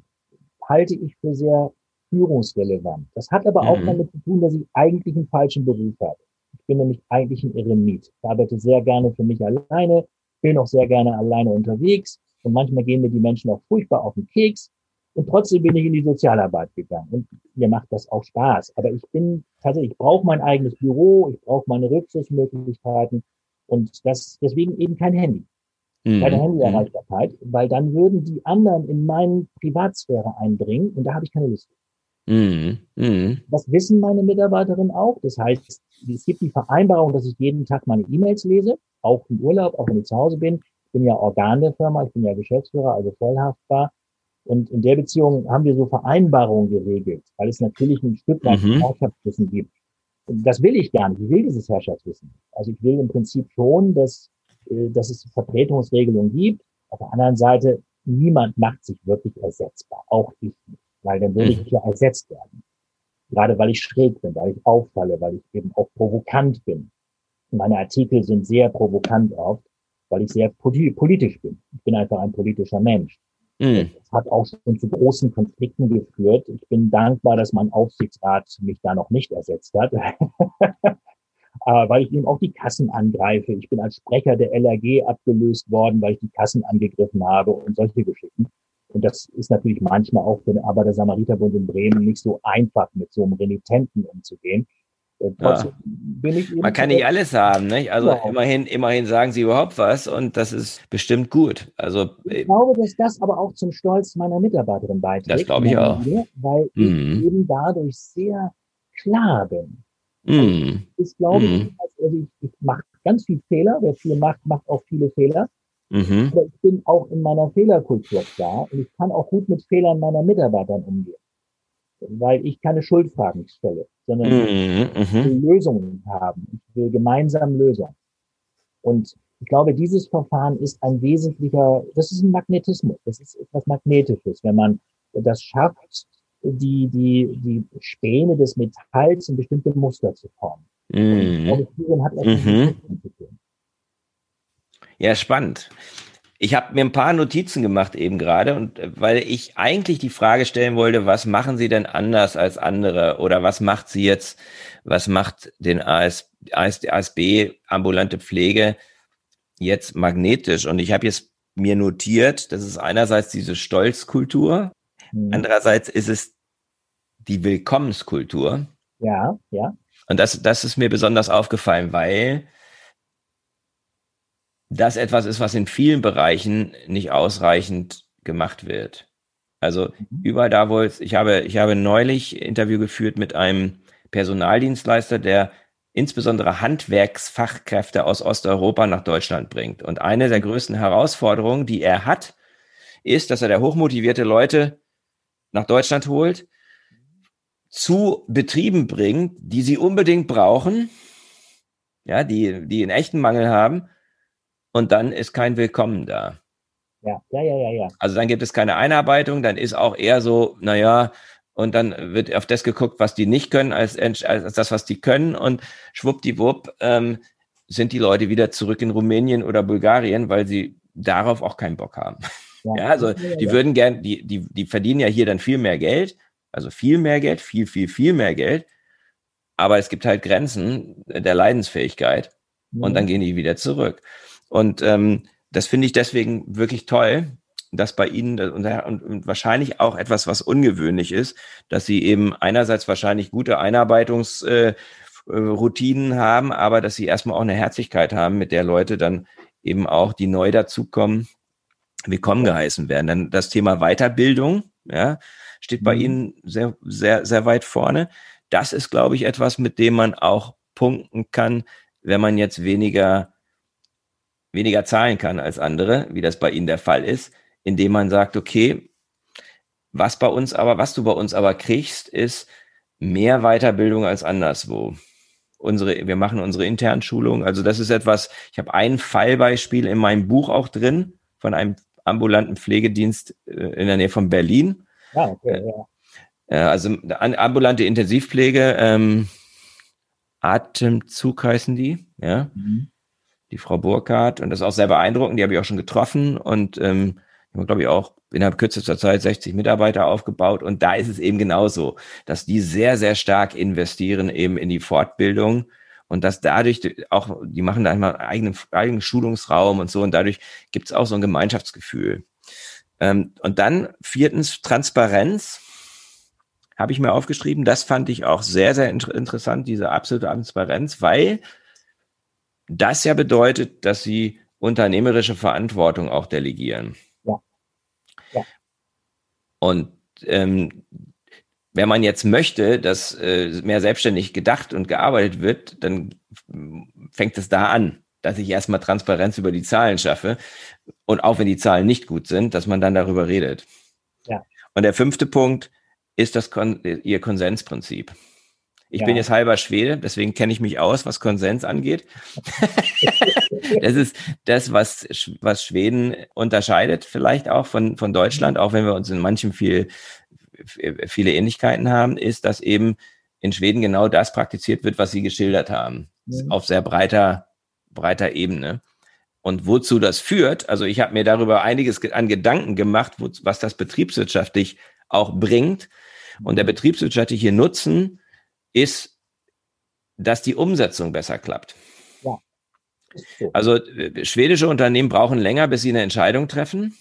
halte ich für sehr führungsrelevant. Das hat aber auch mhm. damit zu tun, dass ich eigentlich einen falschen Beruf habe. Ich bin nämlich eigentlich ein Eremit. Ich arbeite sehr gerne für mich alleine, bin auch sehr gerne alleine unterwegs und manchmal gehen mir die Menschen auch furchtbar auf den Keks. Und trotzdem bin ich in die Sozialarbeit gegangen. Und mir macht das auch Spaß. Aber ich bin tatsächlich, ich brauche mein eigenes Büro, ich brauche meine Rückzugsmöglichkeiten und das deswegen eben kein Handy. Mhm. Keine Handyerreichbarkeit, weil dann würden die anderen in meine Privatsphäre eindringen und da habe ich keine Lust. Mhm. Mhm. Das wissen meine Mitarbeiterinnen auch. Das heißt, es gibt die Vereinbarung, dass ich jeden Tag meine E-Mails lese, auch im Urlaub, auch wenn ich zu Hause bin. Ich bin ja Organ der Firma, ich bin ja Geschäftsführer, also vollhaftbar. Und in der Beziehung haben wir so Vereinbarungen geregelt, weil es natürlich ein Stück weit mhm. Herrschaftswissen gibt. Das will ich gar nicht. Ich will dieses Herrschaftswissen. Also ich will im Prinzip schon, dass, äh, dass es Vertretungsregelungen gibt. Auf der anderen Seite, niemand macht sich wirklich ersetzbar. Auch ich nicht weil dann würde ich mhm. ja ersetzt werden. Gerade weil ich schräg bin, weil ich auffalle, weil ich eben auch provokant bin. Meine Artikel sind sehr provokant oft, weil ich sehr politisch bin. Ich bin einfach ein politischer Mensch. Mhm. Das hat auch schon zu großen Konflikten geführt. Ich bin dankbar, dass mein Aufsichtsrat mich da noch nicht ersetzt hat. weil ich eben auch die Kassen angreife. Ich bin als Sprecher der LRG abgelöst worden, weil ich die Kassen angegriffen habe und solche Geschichten. Und das ist natürlich manchmal auch für den Arbeiter-Samariterbund in Bremen nicht so einfach, mit so einem Renitenten umzugehen. Äh, ja. Man kann nicht alles haben, nicht? Also genau. immerhin, immerhin sagen sie überhaupt was und das ist bestimmt gut. Also ich glaube, dass das aber auch zum Stolz meiner Mitarbeiterin beiträgt. Das glaube ich auch. Linie, weil mhm. ich eben dadurch sehr klar bin. Mhm. Ich glaube, mhm. also ich, ich mache ganz viel Fehler. Wer viel macht, macht auch viele Fehler. Mhm. Aber ich bin auch in meiner Fehlerkultur klar und ich kann auch gut mit Fehlern meiner Mitarbeitern umgehen. Weil ich keine Schuldfragen stelle, sondern mhm. ich will mhm. Lösungen haben. Ich will gemeinsam Lösungen. Und ich glaube, dieses Verfahren ist ein wesentlicher, das ist ein Magnetismus, das ist etwas Magnetisches, wenn man das schafft, die, die, die Späne des Metalls in bestimmte Muster zu formen. Mhm. Führung hat etwas mhm. zu tun. Ja, spannend. Ich habe mir ein paar Notizen gemacht eben gerade und äh, weil ich eigentlich die Frage stellen wollte, was machen Sie denn anders als andere oder was macht Sie jetzt, was macht den AS, AS, ASB ambulante Pflege jetzt magnetisch? Und ich habe jetzt mir notiert, das ist einerseits diese Stolzkultur, mhm. andererseits ist es die Willkommenskultur. Ja, ja. Und das, das ist mir besonders aufgefallen, weil das etwas ist, was in vielen Bereichen nicht ausreichend gemacht wird. Also mhm. überall da, wo es, ich habe, ich habe neulich Interview geführt mit einem Personaldienstleister, der insbesondere Handwerksfachkräfte aus Osteuropa nach Deutschland bringt. Und eine der größten Herausforderungen, die er hat, ist, dass er da hochmotivierte Leute nach Deutschland holt, zu Betrieben bringt, die sie unbedingt brauchen, ja, die, die einen echten Mangel haben, und dann ist kein Willkommen da. Ja, ja, ja, ja, ja. Also dann gibt es keine Einarbeitung, dann ist auch eher so, naja, und dann wird auf das geguckt, was die nicht können, als, als das, was die können. Und schwuppdiwupp ähm, sind die Leute wieder zurück in Rumänien oder Bulgarien, weil sie darauf auch keinen Bock haben. Ja, ja also die würden gern, die, die, die verdienen ja hier dann viel mehr Geld, also viel mehr Geld, viel, viel, viel mehr Geld. Aber es gibt halt Grenzen der Leidensfähigkeit und dann mhm. gehen die wieder zurück. Und ähm, das finde ich deswegen wirklich toll, dass bei Ihnen und, und, wahrscheinlich auch etwas, was ungewöhnlich ist, dass Sie eben einerseits wahrscheinlich gute Einarbeitungsroutinen äh, haben, aber dass Sie erstmal auch eine Herzlichkeit haben, mit der Leute dann eben auch, die neu dazukommen, willkommen geheißen werden. Dann das Thema Weiterbildung, ja, steht bei mhm. Ihnen sehr, sehr, sehr weit vorne. Das ist, glaube ich, etwas, mit dem man auch punkten kann, wenn man jetzt weniger weniger zahlen kann als andere, wie das bei Ihnen der Fall ist, indem man sagt, okay, was bei uns aber, was du bei uns aber kriegst, ist mehr Weiterbildung als anderswo. Unsere, wir machen unsere internen Schulungen. Also das ist etwas, ich habe ein Fallbeispiel in meinem Buch auch drin von einem ambulanten Pflegedienst äh, in der Nähe von Berlin. Ah, okay, ja. Äh, also ambulante Intensivpflege, ähm, Atemzug heißen die, ja. Mhm die Frau Burkhardt. Und das ist auch sehr beeindruckend. Die habe ich auch schon getroffen und ähm, haben, glaube ich, auch innerhalb kürzester Zeit 60 Mitarbeiter aufgebaut. Und da ist es eben genauso, dass die sehr, sehr stark investieren eben in die Fortbildung und dass dadurch auch, die machen da einmal eigenen, eigenen Schulungsraum und so und dadurch gibt es auch so ein Gemeinschaftsgefühl. Ähm, und dann viertens Transparenz habe ich mir aufgeschrieben. Das fand ich auch sehr, sehr inter interessant, diese absolute Transparenz, weil das ja bedeutet, dass sie unternehmerische Verantwortung auch delegieren. Ja. ja. Und ähm, wenn man jetzt möchte, dass äh, mehr selbstständig gedacht und gearbeitet wird, dann fängt es da an, dass ich erstmal Transparenz über die Zahlen schaffe. Und auch wenn die Zahlen nicht gut sind, dass man dann darüber redet. Ja. Und der fünfte Punkt ist das Kon ihr Konsensprinzip. Ich ja. bin jetzt halber Schwede, deswegen kenne ich mich aus, was Konsens angeht. das ist das, was, was Schweden unterscheidet, vielleicht auch von, von Deutschland, auch wenn wir uns in manchem viel, viele Ähnlichkeiten haben, ist, dass eben in Schweden genau das praktiziert wird, was Sie geschildert haben. Mhm. Auf sehr breiter, breiter Ebene. Und wozu das führt, also ich habe mir darüber einiges an Gedanken gemacht, wo, was das betriebswirtschaftlich auch bringt. Und der mhm. betriebswirtschaftliche Nutzen ist, dass die Umsetzung besser klappt. Ja. Also äh, schwedische Unternehmen brauchen länger, bis sie eine Entscheidung treffen.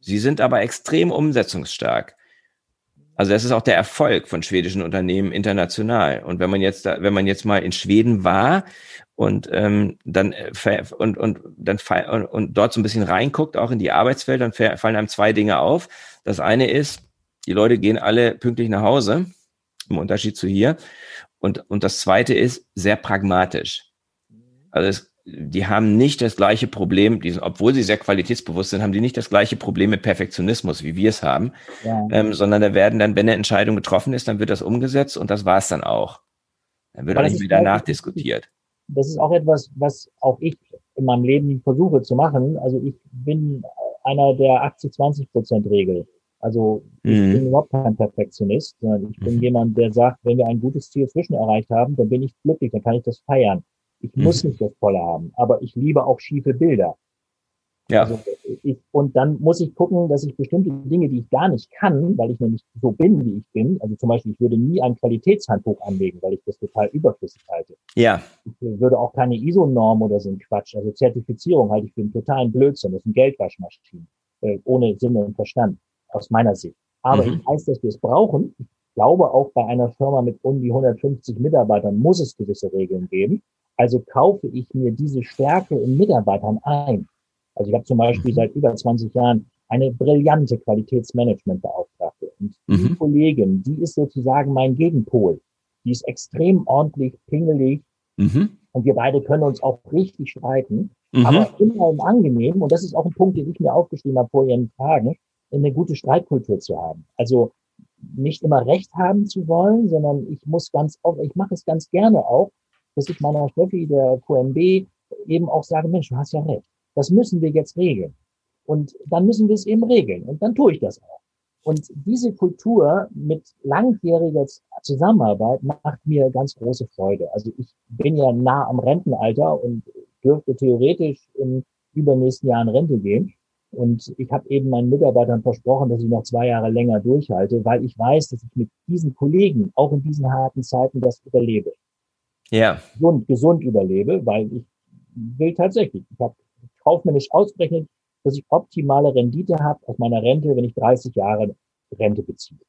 Sie sind aber extrem umsetzungsstark. Also das ist auch der Erfolg von schwedischen Unternehmen international. Und wenn man jetzt, da, wenn man jetzt mal in Schweden war und ähm, dann äh, und und dann und, und dort so ein bisschen reinguckt, auch in die Arbeitswelt, dann fallen einem zwei Dinge auf. Das eine ist, die Leute gehen alle pünktlich nach Hause, im Unterschied zu hier. Und, und das zweite ist sehr pragmatisch. Also es, die haben nicht das gleiche Problem, die, obwohl sie sehr qualitätsbewusst sind, haben die nicht das gleiche Problem mit Perfektionismus, wie wir es haben, ja. ähm, sondern da werden dann, wenn eine Entscheidung getroffen ist, dann wird das umgesetzt und das war es dann auch. Dann wird auch nicht wieder nachdiskutiert. Das ist auch etwas, was auch ich in meinem Leben versuche zu machen. Also ich bin einer der 80-20-Prozent-Regel. Also ich mhm. bin überhaupt kein Perfektionist, sondern ich bin mhm. jemand, der sagt, wenn wir ein gutes Ziel zwischen erreicht haben, dann bin ich glücklich, dann kann ich das feiern. Ich mhm. muss nicht das Volle haben, aber ich liebe auch schiefe Bilder. Ja. Also ich, und dann muss ich gucken, dass ich bestimmte Dinge, die ich gar nicht kann, weil ich nämlich so bin, wie ich bin, also zum Beispiel, ich würde nie ein Qualitätshandbuch anlegen, weil ich das total überflüssig halte. Ja. Ich würde auch keine ISO-Norm oder so ein Quatsch, also Zertifizierung halte ich für einen totalen Blödsinn, das sind Geldwaschmaschinen, äh, ohne Sinn und Verstand aus meiner Sicht. Aber mhm. ich weiß, dass wir es brauchen. Ich glaube, auch bei einer Firma mit um die 150 Mitarbeitern muss es gewisse Regeln geben. Also kaufe ich mir diese Stärke in Mitarbeitern ein. Also ich habe zum Beispiel mhm. seit über 20 Jahren eine brillante Qualitätsmanagementbeauftragte. Und die mhm. Kollegin, die ist sozusagen mein Gegenpol. Die ist extrem ordentlich, pingelig. Mhm. Und wir beide können uns auch richtig streiten. Mhm. Aber immer im Angenehmen. Und das ist auch ein Punkt, den ich mir aufgeschrieben habe vor Ihren Fragen eine gute Streitkultur zu haben. Also nicht immer Recht haben zu wollen, sondern ich muss ganz oft, ich mache es ganz gerne auch, dass ich meiner Steffi, der QMB, eben auch sage, Mensch, du hast ja recht. Das müssen wir jetzt regeln. Und dann müssen wir es eben regeln. Und dann tue ich das auch. Und diese Kultur mit langjähriger Zusammenarbeit macht mir ganz große Freude. Also ich bin ja nah am Rentenalter und dürfte theoretisch im übernächsten Jahr in Rente gehen. Und ich habe eben meinen Mitarbeitern versprochen, dass ich noch zwei Jahre länger durchhalte, weil ich weiß, dass ich mit diesen Kollegen auch in diesen harten Zeiten das überlebe. Ja. Gesund, gesund überlebe, weil ich will tatsächlich, ich habe kaufmännisch ausgerechnet, dass ich optimale Rendite habe aus meiner Rente, wenn ich 30 Jahre Rente beziehe.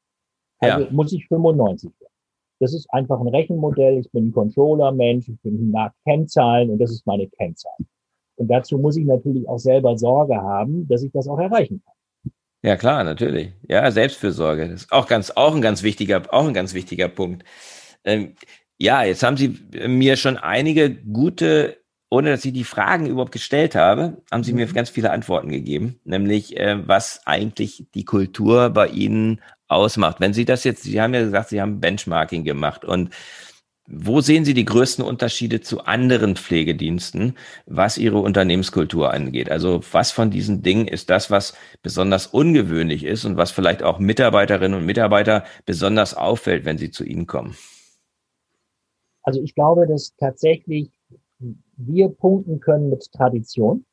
Also ja. muss ich 95 werden. Das ist einfach ein Rechenmodell. Ich bin ein Controller-Mensch, ich bin nach Kennzahlen und das ist meine Kennzahl. Und dazu muss ich natürlich auch selber Sorge haben, dass ich das auch erreichen kann. Ja, klar, natürlich. Ja, Selbstfürsorge. Das ist auch ganz, auch ein ganz wichtiger, auch ein ganz wichtiger Punkt. Ähm, ja, jetzt haben Sie mir schon einige gute ohne dass ich die Fragen überhaupt gestellt habe, haben sie mir mhm. ganz viele Antworten gegeben, nämlich äh, was eigentlich die Kultur bei Ihnen ausmacht. Wenn Sie das jetzt, Sie haben ja gesagt, Sie haben Benchmarking gemacht und wo sehen Sie die größten Unterschiede zu anderen Pflegediensten, was Ihre Unternehmenskultur angeht? Also was von diesen Dingen ist das, was besonders ungewöhnlich ist und was vielleicht auch Mitarbeiterinnen und Mitarbeiter besonders auffällt, wenn sie zu Ihnen kommen? Also ich glaube, dass tatsächlich wir punkten können mit Tradition.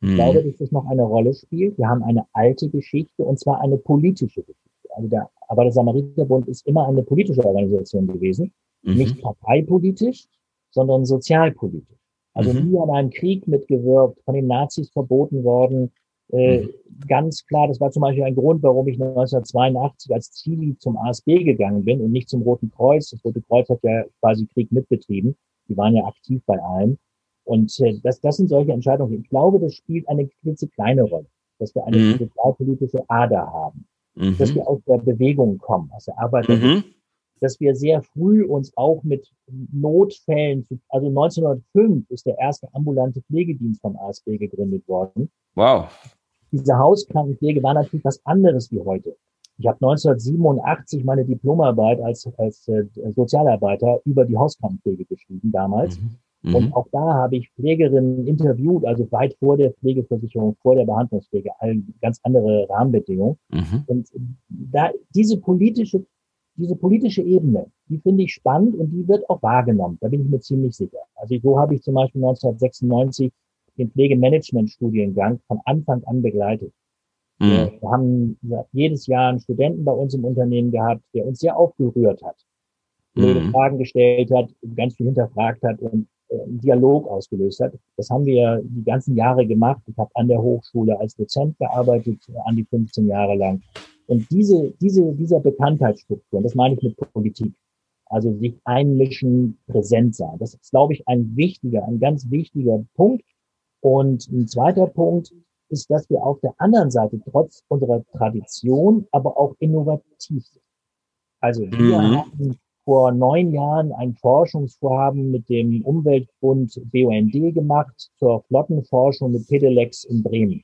Ich mhm. glaube, dass das noch eine Rolle spielt. Wir haben eine alte Geschichte und zwar eine politische Geschichte. Also der, aber der Samariterbund ist immer eine politische Organisation gewesen. Mhm. Nicht parteipolitisch, sondern sozialpolitisch. Also mhm. nie an einem Krieg mitgewirkt, von den Nazis verboten worden. Äh, mhm. Ganz klar, das war zum Beispiel ein Grund, warum ich 1982 als Zivi zum ASB gegangen bin und nicht zum Roten Kreuz. Das Rote Kreuz hat ja quasi Krieg mitbetrieben. Die waren ja aktiv bei allem. Und äh, das, das sind solche Entscheidungen. Ich glaube, das spielt eine klitzekleine Rolle, dass wir eine mhm. sozialpolitische Ader haben, mhm. dass wir aus der Bewegung kommen, aus der Arbeit, mhm. Dass wir sehr früh uns auch mit Notfällen, also 1905 ist der erste ambulante Pflegedienst vom ASB gegründet worden. Wow. Diese Hauskrankenpflege war natürlich was anderes wie heute. Ich habe 1987 meine Diplomarbeit als, als äh, Sozialarbeiter über die Hauskrankenpflege geschrieben damals. Mhm. Mhm. Und auch da habe ich Pflegerinnen interviewt, also weit vor der Pflegeversicherung, vor der Behandlungspflege, ganz andere Rahmenbedingungen. Mhm. Und da diese politische, diese politische Ebene, die finde ich spannend und die wird auch wahrgenommen. Da bin ich mir ziemlich sicher. Also so habe ich zum Beispiel 1996 den Pflegemanagement-Studiengang von Anfang an begleitet. Mhm. Wir haben jedes Jahr einen Studenten bei uns im Unternehmen gehabt, der uns sehr aufgerührt hat, mhm. Fragen gestellt hat, ganz viel hinterfragt hat und einen Dialog ausgelöst hat. Das haben wir die ganzen Jahre gemacht. Ich habe an der Hochschule als Dozent gearbeitet, an die 15 Jahre lang. Und diese, diese, dieser Bekanntheitsstruktur, das meine ich mit Politik, also sich einmischen, präsent sein, das ist, glaube ich, ein wichtiger, ein ganz wichtiger Punkt. Und ein zweiter Punkt ist, dass wir auf der anderen Seite trotz unserer Tradition aber auch innovativ sind. Also wir mhm. haben vor neun Jahren ein Forschungsvorhaben mit dem Umweltbund BUND gemacht zur Flottenforschung mit Pedelecs in Bremen.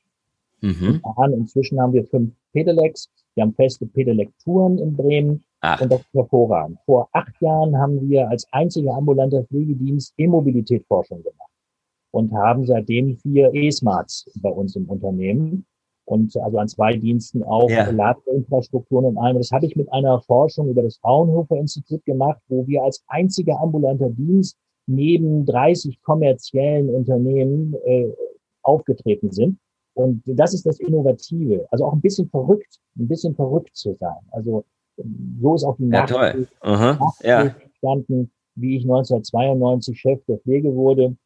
Mhm. Inzwischen haben wir fünf Pedelecs. Wir haben feste Pedelec-Touren in Bremen. Ach. Und das ist hervorragend. Vor acht Jahren haben wir als einziger ambulanter Pflegedienst E-Mobilität-Forschung gemacht und haben seitdem vier E-Smarts bei uns im Unternehmen und also an zwei Diensten auch ja. Ladeinfrastrukturen und allem. Das habe ich mit einer Forschung über das Fraunhofer Institut gemacht, wo wir als einziger ambulanter Dienst neben 30 kommerziellen Unternehmen äh, aufgetreten sind. Und das ist das Innovative. Also auch ein bisschen verrückt, ein bisschen verrückt zu sein. Also so ist auch die ja, Nachricht ja. entstanden, wie ich 1992 Chef der Pflege wurde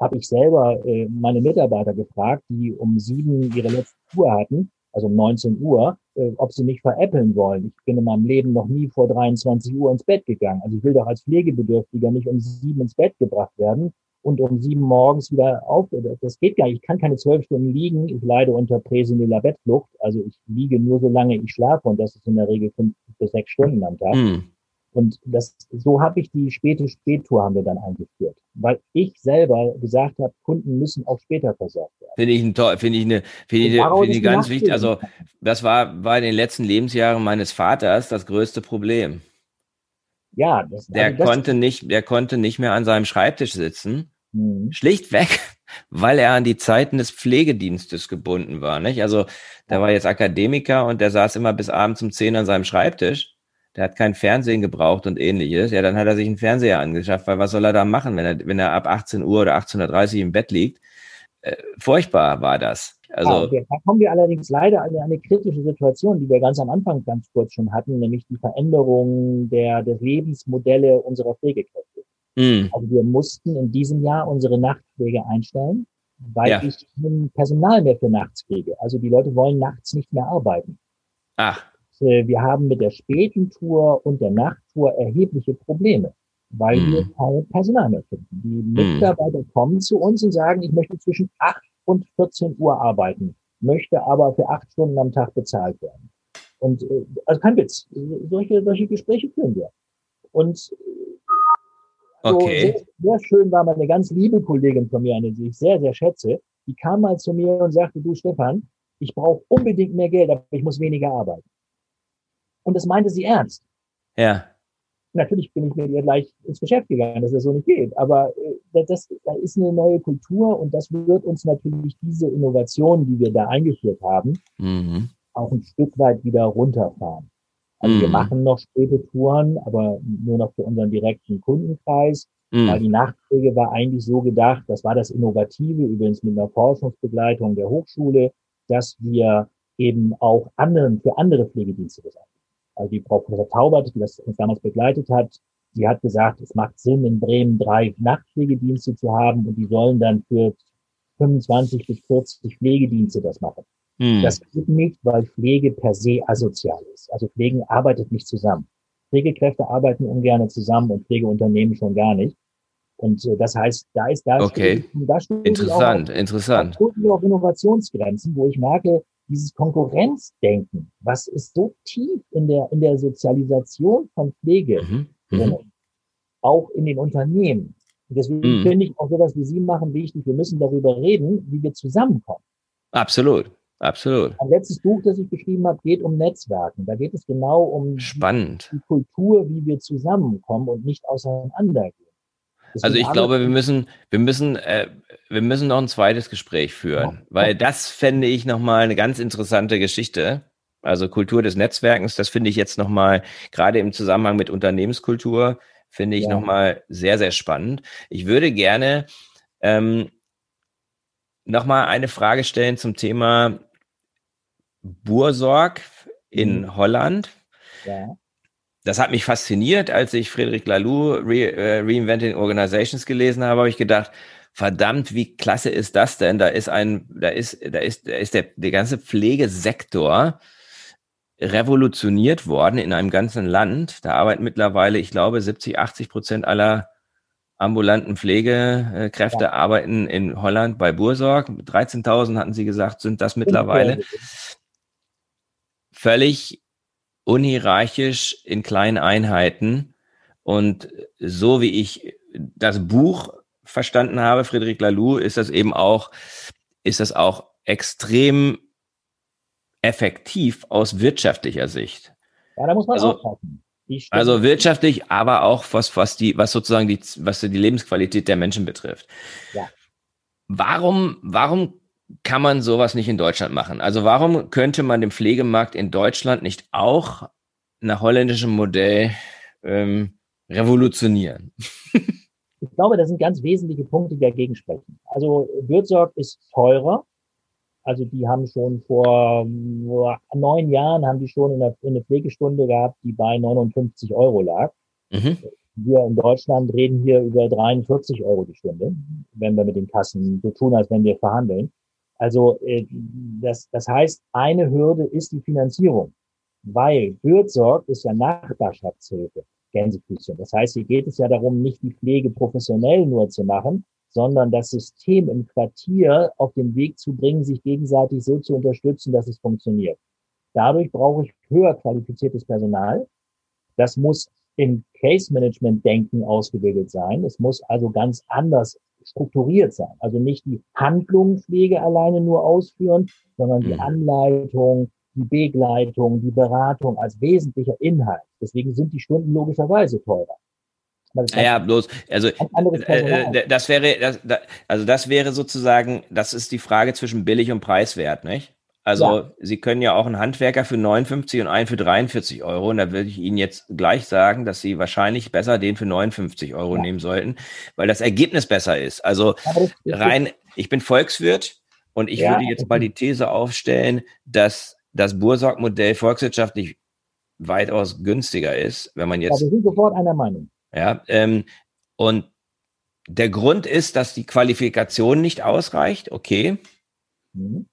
habe ich selber äh, meine Mitarbeiter gefragt, die um sieben ihre letzte Tour hatten, also um 19 Uhr, äh, ob sie mich veräppeln wollen. Ich bin in meinem Leben noch nie vor 23 Uhr ins Bett gegangen. Also ich will doch als Pflegebedürftiger nicht um sieben ins Bett gebracht werden und um sieben morgens wieder auf. Das geht gar nicht. Ich kann keine zwölf Stunden liegen. Ich leide unter präseniler Bettflucht. Also ich liege nur so lange ich schlafe und das ist in der Regel fünf bis sechs Stunden am Tag. Mm. Und das, so habe ich die späte Spättour haben wir dann eingeführt, weil ich selber gesagt habe, Kunden müssen auch später versorgt werden. Finde ich, ein, finde ich eine, finde ich, finde ich ganz wichtig. Also das war, war in den letzten Lebensjahren meines Vaters das größte Problem. Ja, das, der also das konnte nicht, der konnte nicht mehr an seinem Schreibtisch sitzen. Mhm. Schlichtweg, weil er an die Zeiten des Pflegedienstes gebunden war. Nicht? Also der war jetzt Akademiker und der saß immer bis abends um zehn an seinem Schreibtisch der hat kein Fernsehen gebraucht und ähnliches. Ja, dann hat er sich einen Fernseher angeschafft, weil was soll er da machen, wenn er, wenn er ab 18 Uhr oder 18.30 Uhr im Bett liegt? Äh, furchtbar war das. Also, ja, da kommen wir allerdings leider an eine kritische Situation, die wir ganz am Anfang ganz kurz schon hatten, nämlich die Veränderung der, der Lebensmodelle unserer Pflegekräfte. Mm. Also wir mussten in diesem Jahr unsere Nachtpflege einstellen, weil ja. ich kein Personal mehr für nachts kriege. Also die Leute wollen nachts nicht mehr arbeiten. Ach. Äh, wir haben mit der späten Tour und der Nachttour erhebliche Probleme, weil mm. wir kein Personal mehr finden. Die hm. Mitarbeiter mm. kommen zu uns und sagen, ich möchte zwischen 8 und 14 Uhr arbeiten, möchte aber für acht Stunden am Tag bezahlt werden. Und äh, also kein Witz, solche, solche Gespräche führen wir. Und äh, so okay. sehr, sehr schön war meine ganz liebe Kollegin von mir, eine, die ich sehr, sehr schätze, die kam mal zu mir und sagte, du Stefan, ich brauche unbedingt mehr Geld, aber ich muss weniger arbeiten. Und das meinte sie ernst. Ja. Natürlich bin ich mit ihr gleich ins Geschäft gegangen, dass das so nicht geht. Aber äh, das, da ist eine neue Kultur und das wird uns natürlich diese Innovation, die wir da eingeführt haben, mhm. auch ein Stück weit wieder runterfahren. Also mhm. wir machen noch späte Touren, aber nur noch für unseren direkten Kundenkreis. Mhm. Weil die Nachtpflege war eigentlich so gedacht, das war das Innovative, übrigens mit einer Forschungsbegleitung der Hochschule, dass wir eben auch anderen, für andere Pflegedienste das anbieten. Also die Frau Professor Taubert, die das uns damals begleitet hat, die hat gesagt, es macht Sinn, in Bremen drei Nachtpflegedienste zu haben und die sollen dann für 25 bis 40 Pflegedienste das machen. Hm. Das geht nicht, weil Pflege per se asozial ist. Also Pflegen arbeitet nicht zusammen. Pflegekräfte arbeiten ungern zusammen und Pflegeunternehmen schon gar nicht. Und äh, das heißt, da ist da, okay. steht, da steht interessant, auch, interessant. Da auch Innovationsgrenzen, wo ich merke, dieses Konkurrenzdenken, was ist so tief in der, in der Sozialisation von Pflege mhm. drin, mhm. auch in den Unternehmen. Und deswegen mhm. finde ich auch sowas, wie Sie machen, wichtig. Wir müssen darüber reden, wie wir zusammenkommen. Absolut. Absolut. Ein letztes Buch, das ich geschrieben habe, geht um Netzwerken. Da geht es genau um Spannend. die Kultur, wie wir zusammenkommen und nicht auseinandergehen. Also ich glaube, wir müssen, wir müssen, äh, wir müssen noch ein zweites Gespräch führen, ja. weil das fände ich nochmal eine ganz interessante Geschichte. Also Kultur des Netzwerkens, das finde ich jetzt nochmal, gerade im Zusammenhang mit Unternehmenskultur, finde ich ja. nochmal sehr, sehr spannend. Ich würde gerne ähm, nochmal eine Frage stellen zum Thema Bursorg in mhm. Holland. Ja das hat mich fasziniert, als ich Friedrich Laloux Re, äh, Reinventing Organizations gelesen habe, habe ich gedacht, verdammt, wie klasse ist das denn? Da ist ein, da ist, da ist, da ist der, der ganze Pflegesektor revolutioniert worden in einem ganzen Land. Da arbeiten mittlerweile, ich glaube, 70, 80 Prozent aller ambulanten Pflegekräfte ja. arbeiten in Holland bei Bursorg. 13.000 hatten Sie gesagt, sind das mittlerweile. Völlig unhierarchisch in kleinen Einheiten. Und so wie ich das Buch verstanden habe, Friedrich Laloux, ist das eben auch, ist das auch extrem effektiv aus wirtschaftlicher Sicht. Ja, da muss man also, aufpassen. Also wirtschaftlich, aber auch was, was die, was sozusagen die, was die Lebensqualität der Menschen betrifft. Ja. Warum, warum kann man sowas nicht in Deutschland machen? Also warum könnte man den Pflegemarkt in Deutschland nicht auch nach holländischem Modell ähm, revolutionieren? ich glaube, das sind ganz wesentliche Punkte, die dagegen sprechen. Also Würzorg ist teurer. Also die haben schon vor neun Jahren haben die schon in der, in der Pflegestunde gehabt, die bei 59 Euro lag. Mhm. Wir in Deutschland reden hier über 43 Euro die Stunde, wenn wir mit den Kassen so tun, als wenn wir verhandeln. Also äh, das, das heißt, eine Hürde ist die Finanzierung, weil Fürsorg ist ja Nachbarschaftshilfe, Gänsefüßchen. Das heißt, hier geht es ja darum, nicht die Pflege professionell nur zu machen, sondern das System im Quartier auf den Weg zu bringen, sich gegenseitig so zu unterstützen, dass es funktioniert. Dadurch brauche ich höher qualifiziertes Personal. Das muss im Case-Management-Denken ausgebildet sein. Es muss also ganz anders strukturiert sein. Also nicht die Handlung Pflege alleine nur ausführen, sondern die mhm. Anleitung, die Begleitung, die Beratung als wesentlicher Inhalt. Deswegen sind die Stunden logischerweise teurer. Ja, bloß, also äh, äh das wäre, das, also das wäre sozusagen, das ist die Frage zwischen billig und preiswert, nicht? Also ja. Sie können ja auch einen Handwerker für 59 und einen für 43 Euro. Und da würde ich Ihnen jetzt gleich sagen, dass Sie wahrscheinlich besser den für 59 Euro ja. nehmen sollten, weil das Ergebnis besser ist. Also rein, ich bin Volkswirt und ich ja. würde jetzt mal die These aufstellen, dass das Bursorg-Modell volkswirtschaftlich weitaus günstiger ist, wenn man jetzt. Ja, wir sind sofort einer Meinung. Ja, ähm, und der Grund ist, dass die Qualifikation nicht ausreicht. Okay. Mhm.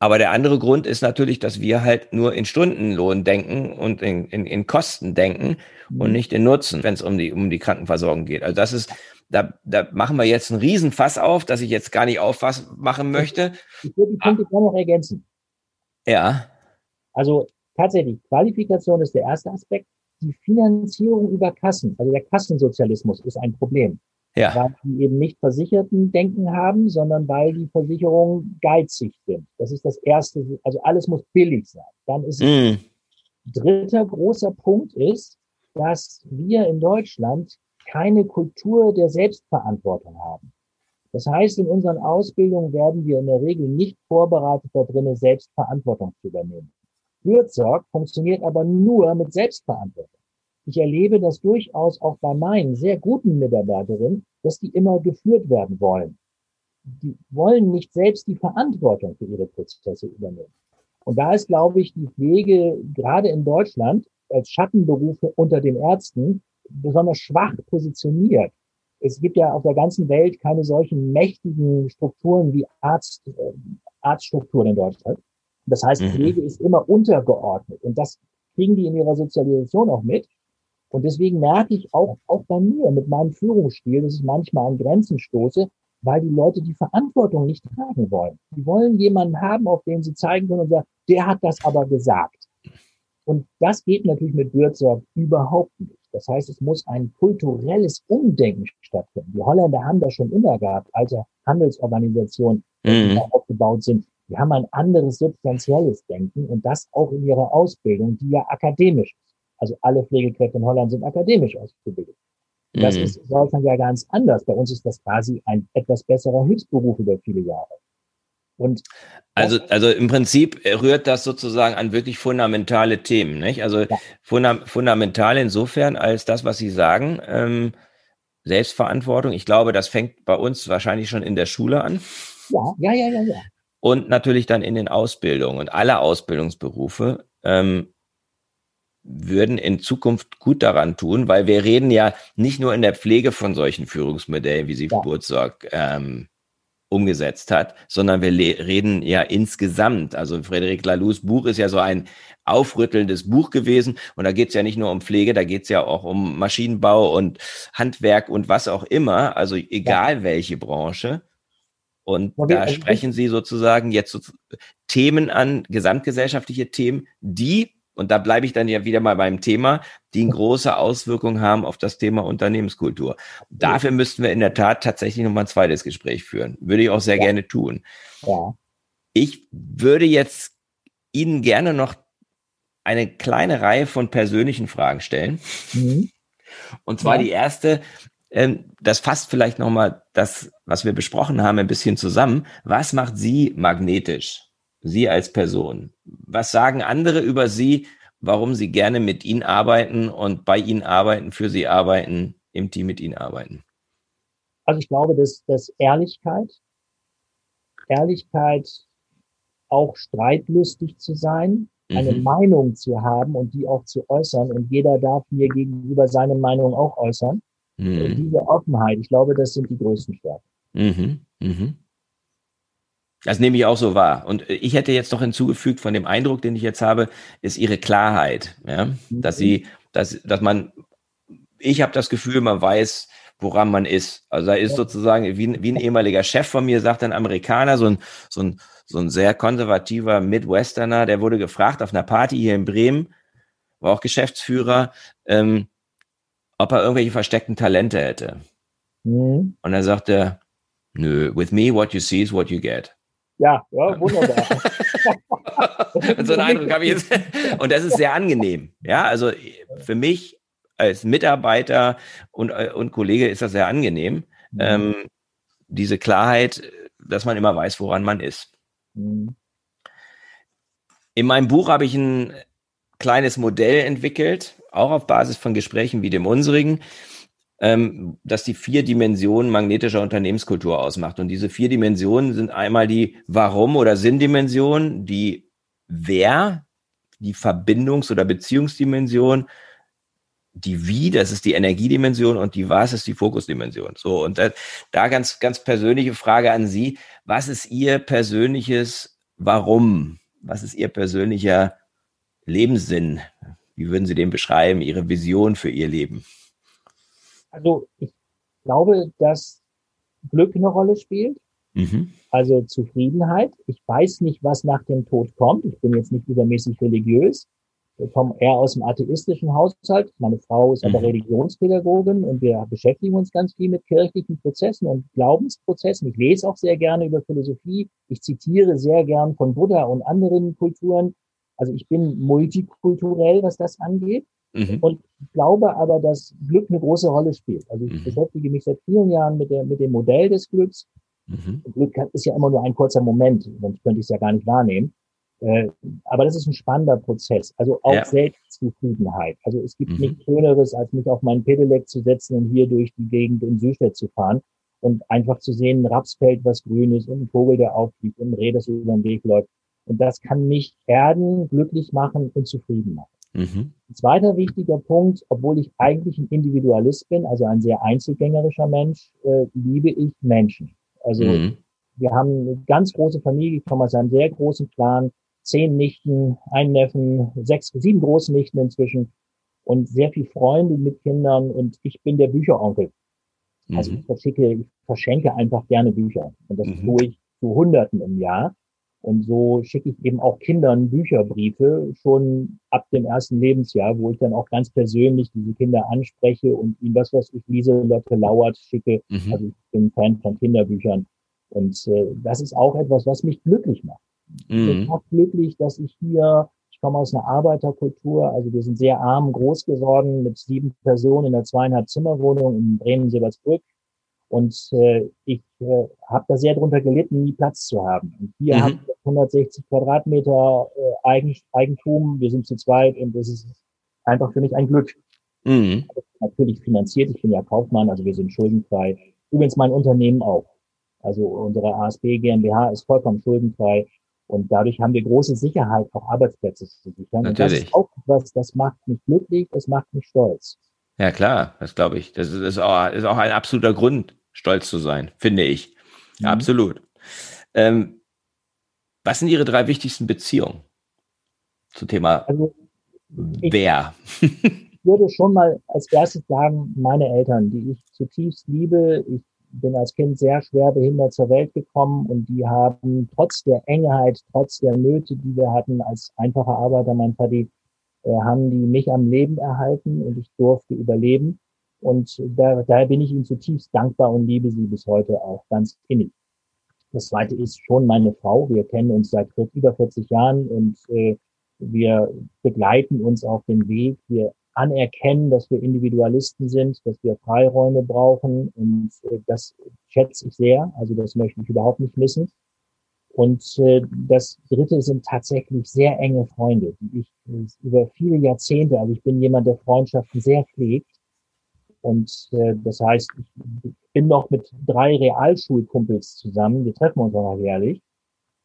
Aber der andere Grund ist natürlich, dass wir halt nur in Stundenlohn denken und in, in, in Kosten denken mhm. und nicht in Nutzen, wenn es um die, um die Krankenversorgung geht. Also das ist, da, da machen wir jetzt einen Riesenfass auf, dass ich jetzt gar nicht auffass machen möchte. Ich würde die Punkte gerne noch ergänzen. Ja. Also tatsächlich, Qualifikation ist der erste Aspekt. Die Finanzierung über Kassen, also der Kassensozialismus ist ein Problem. Ja. Weil die eben nicht Versicherten denken haben, sondern weil die Versicherungen geizig sind. Das ist das erste. Also alles muss billig sein. Dann ist mm. dritter großer Punkt ist, dass wir in Deutschland keine Kultur der Selbstverantwortung haben. Das heißt, in unseren Ausbildungen werden wir in der Regel nicht vorbereitet da drinnen, Selbstverantwortung zu übernehmen. Fürsorg funktioniert aber nur mit Selbstverantwortung. Ich erlebe das durchaus auch bei meinen sehr guten Mitarbeiterinnen, dass die immer geführt werden wollen. Die wollen nicht selbst die Verantwortung für ihre Prozesse übernehmen. Und da ist, glaube ich, die Pflege gerade in Deutschland als Schattenberufe unter den Ärzten besonders schwach positioniert. Es gibt ja auf der ganzen Welt keine solchen mächtigen Strukturen wie Arzt, äh, Arztstrukturen in Deutschland. Das heißt, mhm. Pflege ist immer untergeordnet. Und das kriegen die in ihrer Sozialisation auch mit. Und deswegen merke ich auch, auch bei mir mit meinem Führungsstil, dass ich manchmal an Grenzen stoße, weil die Leute die Verantwortung nicht tragen wollen. Die wollen jemanden haben, auf den sie zeigen können und sagen, der hat das aber gesagt. Und das geht natürlich mit Bürgersorg überhaupt nicht. Das heißt, es muss ein kulturelles Umdenken stattfinden. Die Holländer haben das schon immer gehabt, als Handelsorganisationen mhm. aufgebaut sind. Die haben ein anderes substanzielles Denken und das auch in ihrer Ausbildung, die ja akademisch ist. Also alle Pflegekräfte in Holland sind akademisch ausgebildet. Das mhm. ist in Deutschland ja ganz anders. Bei uns ist das quasi ein etwas besserer Hilfsberuf über viele Jahre. Und also, also im Prinzip rührt das sozusagen an wirklich fundamentale Themen, nicht? Also ja. funda fundamental insofern als das, was Sie sagen, ähm, Selbstverantwortung. Ich glaube, das fängt bei uns wahrscheinlich schon in der Schule an. Ja, ja, ja, ja, ja. Und natürlich dann in den Ausbildungen und alle Ausbildungsberufe ähm, würden in Zukunft gut daran tun, weil wir reden ja nicht nur in der Pflege von solchen Führungsmodellen, wie sie ja. Ähm, umgesetzt hat, sondern wir reden ja insgesamt. Also Frederik Laloux Buch ist ja so ein aufrüttelndes Buch gewesen. Und da geht es ja nicht nur um Pflege, da geht es ja auch um Maschinenbau und Handwerk und was auch immer. Also egal ja. welche Branche. Und da also sprechen Sie sozusagen jetzt so Themen an, gesamtgesellschaftliche Themen, die und da bleibe ich dann ja wieder mal beim Thema, die eine große Auswirkung haben auf das Thema Unternehmenskultur. Dafür müssten wir in der Tat tatsächlich nochmal ein zweites Gespräch führen. Würde ich auch sehr ja. gerne tun. Ja. Ich würde jetzt Ihnen gerne noch eine kleine Reihe von persönlichen Fragen stellen. Mhm. Und zwar ja. die erste, ähm, das fasst vielleicht nochmal das, was wir besprochen haben, ein bisschen zusammen. Was macht Sie magnetisch? Sie als Person. Was sagen andere über Sie, warum Sie gerne mit Ihnen arbeiten und bei Ihnen arbeiten, für Sie arbeiten, im Team mit Ihnen arbeiten? Also ich glaube, dass, dass Ehrlichkeit, Ehrlichkeit, auch streitlustig zu sein, eine mhm. Meinung zu haben und die auch zu äußern und jeder darf mir gegenüber seine Meinung auch äußern. Mhm. Diese Offenheit, ich glaube, das sind die größten Stärken. Mhm. Mhm. Das nehme ich auch so wahr. Und ich hätte jetzt noch hinzugefügt, von dem Eindruck, den ich jetzt habe, ist ihre Klarheit. Ja? Dass sie, dass, dass man, ich habe das Gefühl, man weiß, woran man ist. Also da ist sozusagen, wie, wie ein ehemaliger Chef von mir, sagt ein Amerikaner, so ein, so ein, so ein sehr konservativer Midwesterner, der wurde gefragt auf einer Party hier in Bremen, war auch Geschäftsführer, ähm, ob er irgendwelche versteckten Talente hätte. Mhm. Und er sagte, nö, with me, what you see is what you get. Ja, ja, wunderbar. und so einen Eindruck habe ich jetzt. Und das ist sehr angenehm. Ja, also für mich als Mitarbeiter und, und Kollege ist das sehr angenehm. Mhm. Ähm, diese Klarheit, dass man immer weiß, woran man ist. Mhm. In meinem Buch habe ich ein kleines Modell entwickelt, auch auf Basis von Gesprächen wie dem unsrigen, ähm, dass die vier Dimensionen magnetischer Unternehmenskultur ausmacht. Und diese vier Dimensionen sind einmal die Warum- oder Sinndimension, die Wer, die Verbindungs- oder Beziehungsdimension, die Wie, das ist die Energiedimension und die Was ist die Fokusdimension. So, und da, da ganz, ganz persönliche Frage an Sie. Was ist Ihr persönliches Warum? Was ist Ihr persönlicher Lebenssinn? Wie würden Sie den beschreiben, Ihre Vision für Ihr Leben? Also ich glaube, dass Glück eine Rolle spielt. Mhm. Also Zufriedenheit. Ich weiß nicht, was nach dem Tod kommt. Ich bin jetzt nicht übermäßig religiös. Ich komme eher aus dem atheistischen Haushalt. Meine Frau ist aber mhm. Religionspädagogin und wir beschäftigen uns ganz viel mit kirchlichen Prozessen und Glaubensprozessen. Ich lese auch sehr gerne über Philosophie. Ich zitiere sehr gern von Buddha und anderen Kulturen. Also ich bin multikulturell, was das angeht. Mhm. Und ich glaube aber, dass Glück eine große Rolle spielt. Also ich mhm. beschäftige mich seit vielen Jahren mit, der, mit dem Modell des Glücks. Mhm. Glück ist ja immer nur ein kurzer Moment, sonst könnte ich es ja gar nicht wahrnehmen. Äh, aber das ist ein spannender Prozess. Also auch ja. Selbstzufriedenheit. Also es gibt mhm. nichts Schöneres, als mich auf meinen Pedelec zu setzen und hier durch die Gegend in Südstadt zu fahren und einfach zu sehen, ein Rapsfeld, was grün ist und ein Vogel, der aufliegt und ein Reh, das über den Weg läuft. Und das kann mich erden, glücklich machen und zufrieden machen. Mhm. Ein zweiter wichtiger Punkt, obwohl ich eigentlich ein Individualist bin, also ein sehr einzelgängerischer Mensch, äh, liebe ich Menschen. Also mhm. wir haben eine ganz große Familie, ich komme aus einem sehr großen Clan, zehn Nichten, ein Neffen, sechs, sieben große Nichten inzwischen und sehr viel Freunde mit Kindern und ich bin der Bücheronkel. Also mhm. ich verschicke, ich verschenke einfach gerne Bücher und das mhm. tue ich zu Hunderten im Jahr. Und so schicke ich eben auch Kindern Bücherbriefe schon ab dem ersten Lebensjahr, wo ich dann auch ganz persönlich diese Kinder anspreche und ihnen was, was ich Lieselotte Lauert schicke. Mhm. Also ich bin Fan von Kinderbüchern. Und äh, das ist auch etwas, was mich glücklich macht. Mhm. Ich macht glücklich, dass ich hier, ich komme aus einer Arbeiterkultur, also wir sind sehr arm groß geworden mit sieben Personen in einer zweieinhalb Zimmerwohnung in Bremen-Silbersbrück. Und äh, ich äh, habe da sehr drunter gelitten, nie Platz zu haben. Und hier mhm. haben wir 160 Quadratmeter äh, Eigen, Eigentum. Wir sind zu zweit und das ist einfach für mich ein Glück. Mhm. Natürlich finanziert. Ich bin ja Kaufmann, also wir sind schuldenfrei. Übrigens mein Unternehmen auch. Also unsere ASB GmbH ist vollkommen schuldenfrei. Und dadurch haben wir große Sicherheit, auch Arbeitsplätze zu sichern. Natürlich. Und das ist auch etwas, das macht mich glücklich, das macht mich stolz. Ja, klar, das glaube ich. Das ist, ist, auch, ist auch ein absoluter Grund, stolz zu sein, finde ich. Mhm. absolut. Ähm, was sind Ihre drei wichtigsten Beziehungen zum Thema also, wer? Ich würde schon mal als erstes sagen, meine Eltern, die ich zutiefst liebe. Ich bin als Kind sehr schwer behindert zur Welt gekommen und die haben trotz der Engheit, trotz der Nöte, die wir hatten als einfacher Arbeiter, mein Vati, äh, haben die mich am Leben erhalten und ich durfte überleben. Und da, daher bin ich ihnen zutiefst dankbar und liebe sie bis heute auch ganz innig. Das zweite ist schon meine Frau. Wir kennen uns seit über 40 Jahren und äh, wir begleiten uns auf dem Weg. Wir anerkennen, dass wir Individualisten sind, dass wir Freiräume brauchen und äh, das schätze ich sehr. Also das möchte ich überhaupt nicht missen. Und äh, das Dritte sind tatsächlich sehr enge Freunde, die ich äh, über viele Jahrzehnte, also ich bin jemand, der Freundschaften sehr pflegt und äh, das heißt, ich bin noch mit drei Realschulkumpels zusammen. Wir treffen uns noch jährlich.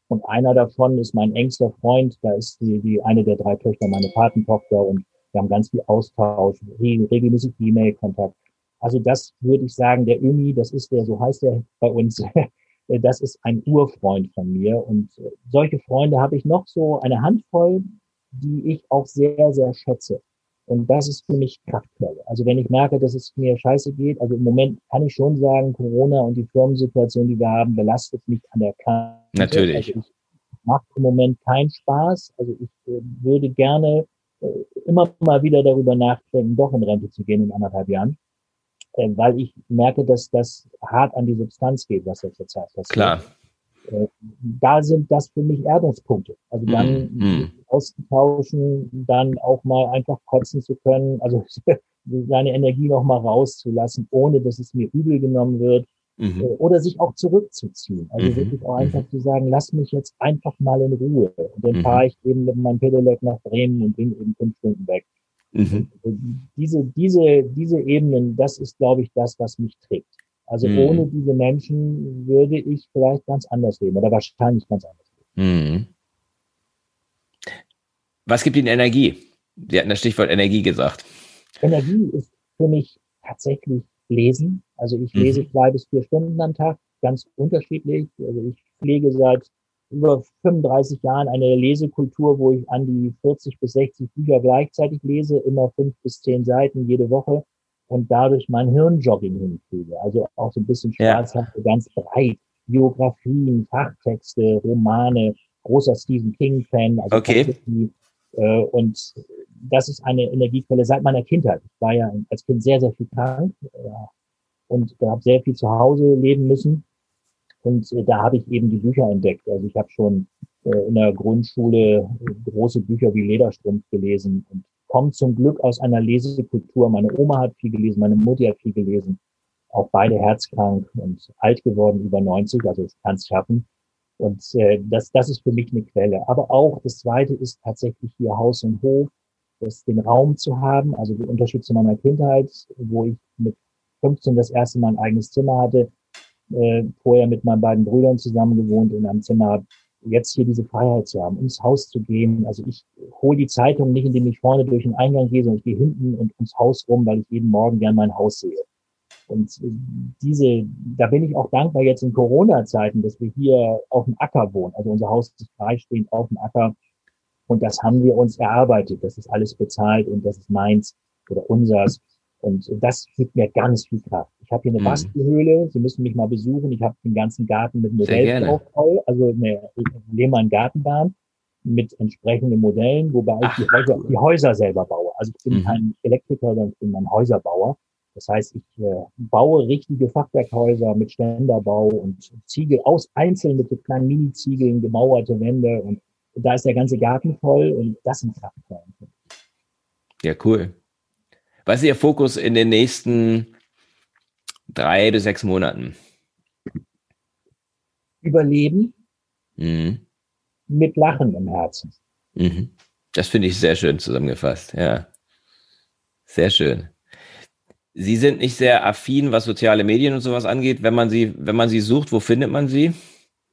Und einer davon ist mein engster Freund. Da ist die, die eine der drei Töchter meine Patentochter und wir haben ganz viel Austausch, regelmäßig E-Mail-Kontakt. Also das würde ich sagen, der Ömi, das ist der, so heißt er bei uns, das ist ein Urfreund von mir. Und solche Freunde habe ich noch so eine Handvoll, die ich auch sehr, sehr schätze. Und das ist für mich Kraftquelle. Also wenn ich merke, dass es mir scheiße geht, also im Moment kann ich schon sagen, Corona und die Firmensituation, die wir haben, belastet mich an der Kante. Natürlich. Also macht im Moment keinen Spaß. Also ich äh, würde gerne äh, immer mal wieder darüber nachdenken, doch in Rente zu gehen in anderthalb Jahren, äh, weil ich merke, dass das hart an die Substanz geht, was jetzt zurzeit passiert. Klar. Äh, da sind das für mich Erdungspunkte. Also dann mm, auszutauschen, dann auch mal einfach kotzen zu können, also seine Energie noch mal rauszulassen, ohne dass es mir übel genommen wird. Mhm. Äh, oder sich auch zurückzuziehen. Also mhm. wirklich auch einfach mhm. zu sagen, lass mich jetzt einfach mal in Ruhe. Und dann mhm. fahre ich eben mit meinem Pedelec nach Bremen und bin eben fünf Stunden weg. Mhm. Diese, diese, diese Ebenen, das ist, glaube ich, das, was mich trägt. Also mhm. ohne diese Menschen würde ich vielleicht ganz anders leben oder wahrscheinlich ganz anders leben. Was gibt Ihnen Energie? Sie hatten das Stichwort Energie gesagt. Energie ist für mich tatsächlich Lesen. Also ich lese mhm. zwei bis vier Stunden am Tag, ganz unterschiedlich. Also ich pflege seit über 35 Jahren eine Lesekultur, wo ich an die 40 bis 60 Bücher gleichzeitig lese, immer fünf bis zehn Seiten jede Woche und dadurch mein Hirnjogging hinkriege. Also auch so ein bisschen Schwarzhafte, ja. ganz breit. Biografien, Fachtexte, Romane, großer Stephen King-Fan. Also okay. Äh, und das ist eine Energiequelle seit meiner Kindheit. Ich war ja als Kind sehr, sehr viel krank ja, und habe sehr viel zu Hause leben müssen. Und äh, da habe ich eben die Bücher entdeckt. Also ich habe schon äh, in der Grundschule große Bücher wie Lederstrumpf gelesen und komme zum Glück aus einer Lesekultur. Meine Oma hat viel gelesen, meine Mutter hat viel gelesen. Auch beide herzkrank und alt geworden, über 90, also ich kann es schaffen. Und äh, das, das ist für mich eine Quelle. Aber auch das Zweite ist tatsächlich hier Haus und Hof, das, den Raum zu haben, also die Unterstützung meiner Kindheit, wo ich mit 15 das erste Mal ein eigenes Zimmer hatte, äh, vorher mit meinen beiden Brüdern zusammen gewohnt in einem Zimmer, jetzt hier diese Freiheit zu haben, ins Haus zu gehen. Also ich hole die Zeitung nicht, indem ich vorne durch den Eingang gehe, sondern ich gehe hinten und ums Haus rum, weil ich jeden Morgen gern mein Haus sehe. Und äh, diese, da bin ich auch dankbar jetzt in Corona-Zeiten, dass wir hier auf dem Acker wohnen. Also unser Haus ist freistehend auf dem Acker. Und das haben wir uns erarbeitet. Das ist alles bezahlt und das ist meins oder unsers. Und das gibt mir ganz viel Kraft. Ich habe hier eine mhm. Bastelhöhle. Sie müssen mich mal besuchen. Ich habe den ganzen Garten mit Modellen voll. Also eine Lehmann-Gartenbahn mit entsprechenden Modellen, wobei Ach, ich die Häuser, die Häuser selber baue. Also ich bin mhm. kein Elektriker, sondern ich bin ein Häuserbauer. Das heißt, ich äh, baue richtige Fachwerkhäuser mit Ständerbau und Ziegel aus einzeln mit so kleinen Mini-Ziegeln, gemauerte Wände und, da ist der ganze Garten voll und das sind Kraftquellen. Ja, cool. Was ist Ihr Fokus in den nächsten drei bis sechs Monaten? Überleben mhm. mit Lachen im Herzen. Mhm. Das finde ich sehr schön zusammengefasst, ja. Sehr schön. Sie sind nicht sehr affin, was soziale Medien und sowas angeht. Wenn man sie, wenn man sie sucht, wo findet man sie?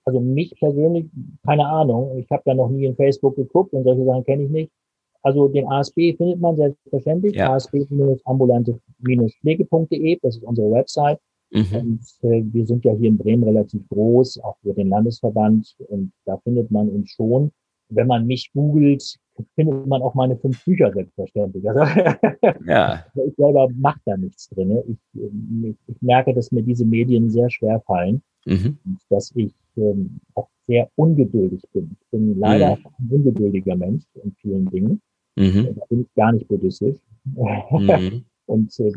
Also mich persönlich, keine Ahnung. Ich habe da noch nie in Facebook geguckt und solche Sachen kenne ich nicht. Also den ASB findet man selbstverständlich. Ja. asb-ambulante-pflege.de, das ist unsere Website. Mhm. Und äh, wir sind ja hier in Bremen relativ groß, auch für den Landesverband. Und da findet man uns schon. Wenn man mich googelt, findet man auch meine fünf Bücher selbstverständlich. Also, ja. ich selber mache da nichts drin. Ich, ich, ich, merke, dass mir diese Medien sehr schwer fallen mhm. und dass ich ähm, auch sehr ungeduldig bin. Ich bin leider mhm. ein ungeduldiger Mensch in vielen Dingen. Mhm. Da bin ich gar nicht buddhistisch. Mhm. Und äh,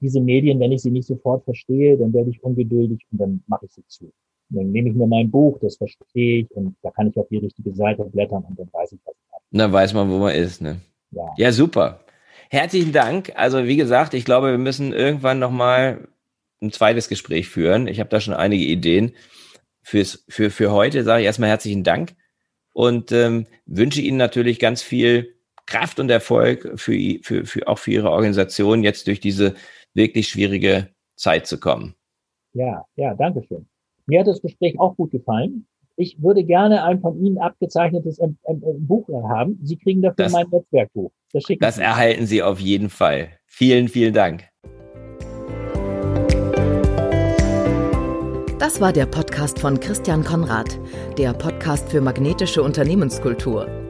diese Medien, wenn ich sie nicht sofort verstehe, dann werde ich ungeduldig und dann mache ich sie zu. dann nehme ich mir mein Buch, das verstehe ich und da kann ich auf die richtige Seite blättern und dann weiß ich, was ich dann weiß man, wo man ist. Ne? Ja. ja, super. Herzlichen Dank. Also wie gesagt, ich glaube, wir müssen irgendwann nochmal ein zweites Gespräch führen. Ich habe da schon einige Ideen. Fürs, für, für heute sage ich erstmal herzlichen Dank und ähm, wünsche Ihnen natürlich ganz viel Kraft und Erfolg für, für, für auch für Ihre Organisation jetzt durch diese wirklich schwierige Zeit zu kommen. Ja, ja, danke schön. Mir hat das Gespräch auch gut gefallen ich würde gerne ein von Ihnen abgezeichnetes ähm, ähm, ähm, Buch haben. Sie kriegen dafür das, mein Netzwerkbuch. Das, das erhalten Sie auf jeden Fall. Vielen, vielen Dank. Das war der Podcast von Christian Konrad, der Podcast für magnetische Unternehmenskultur.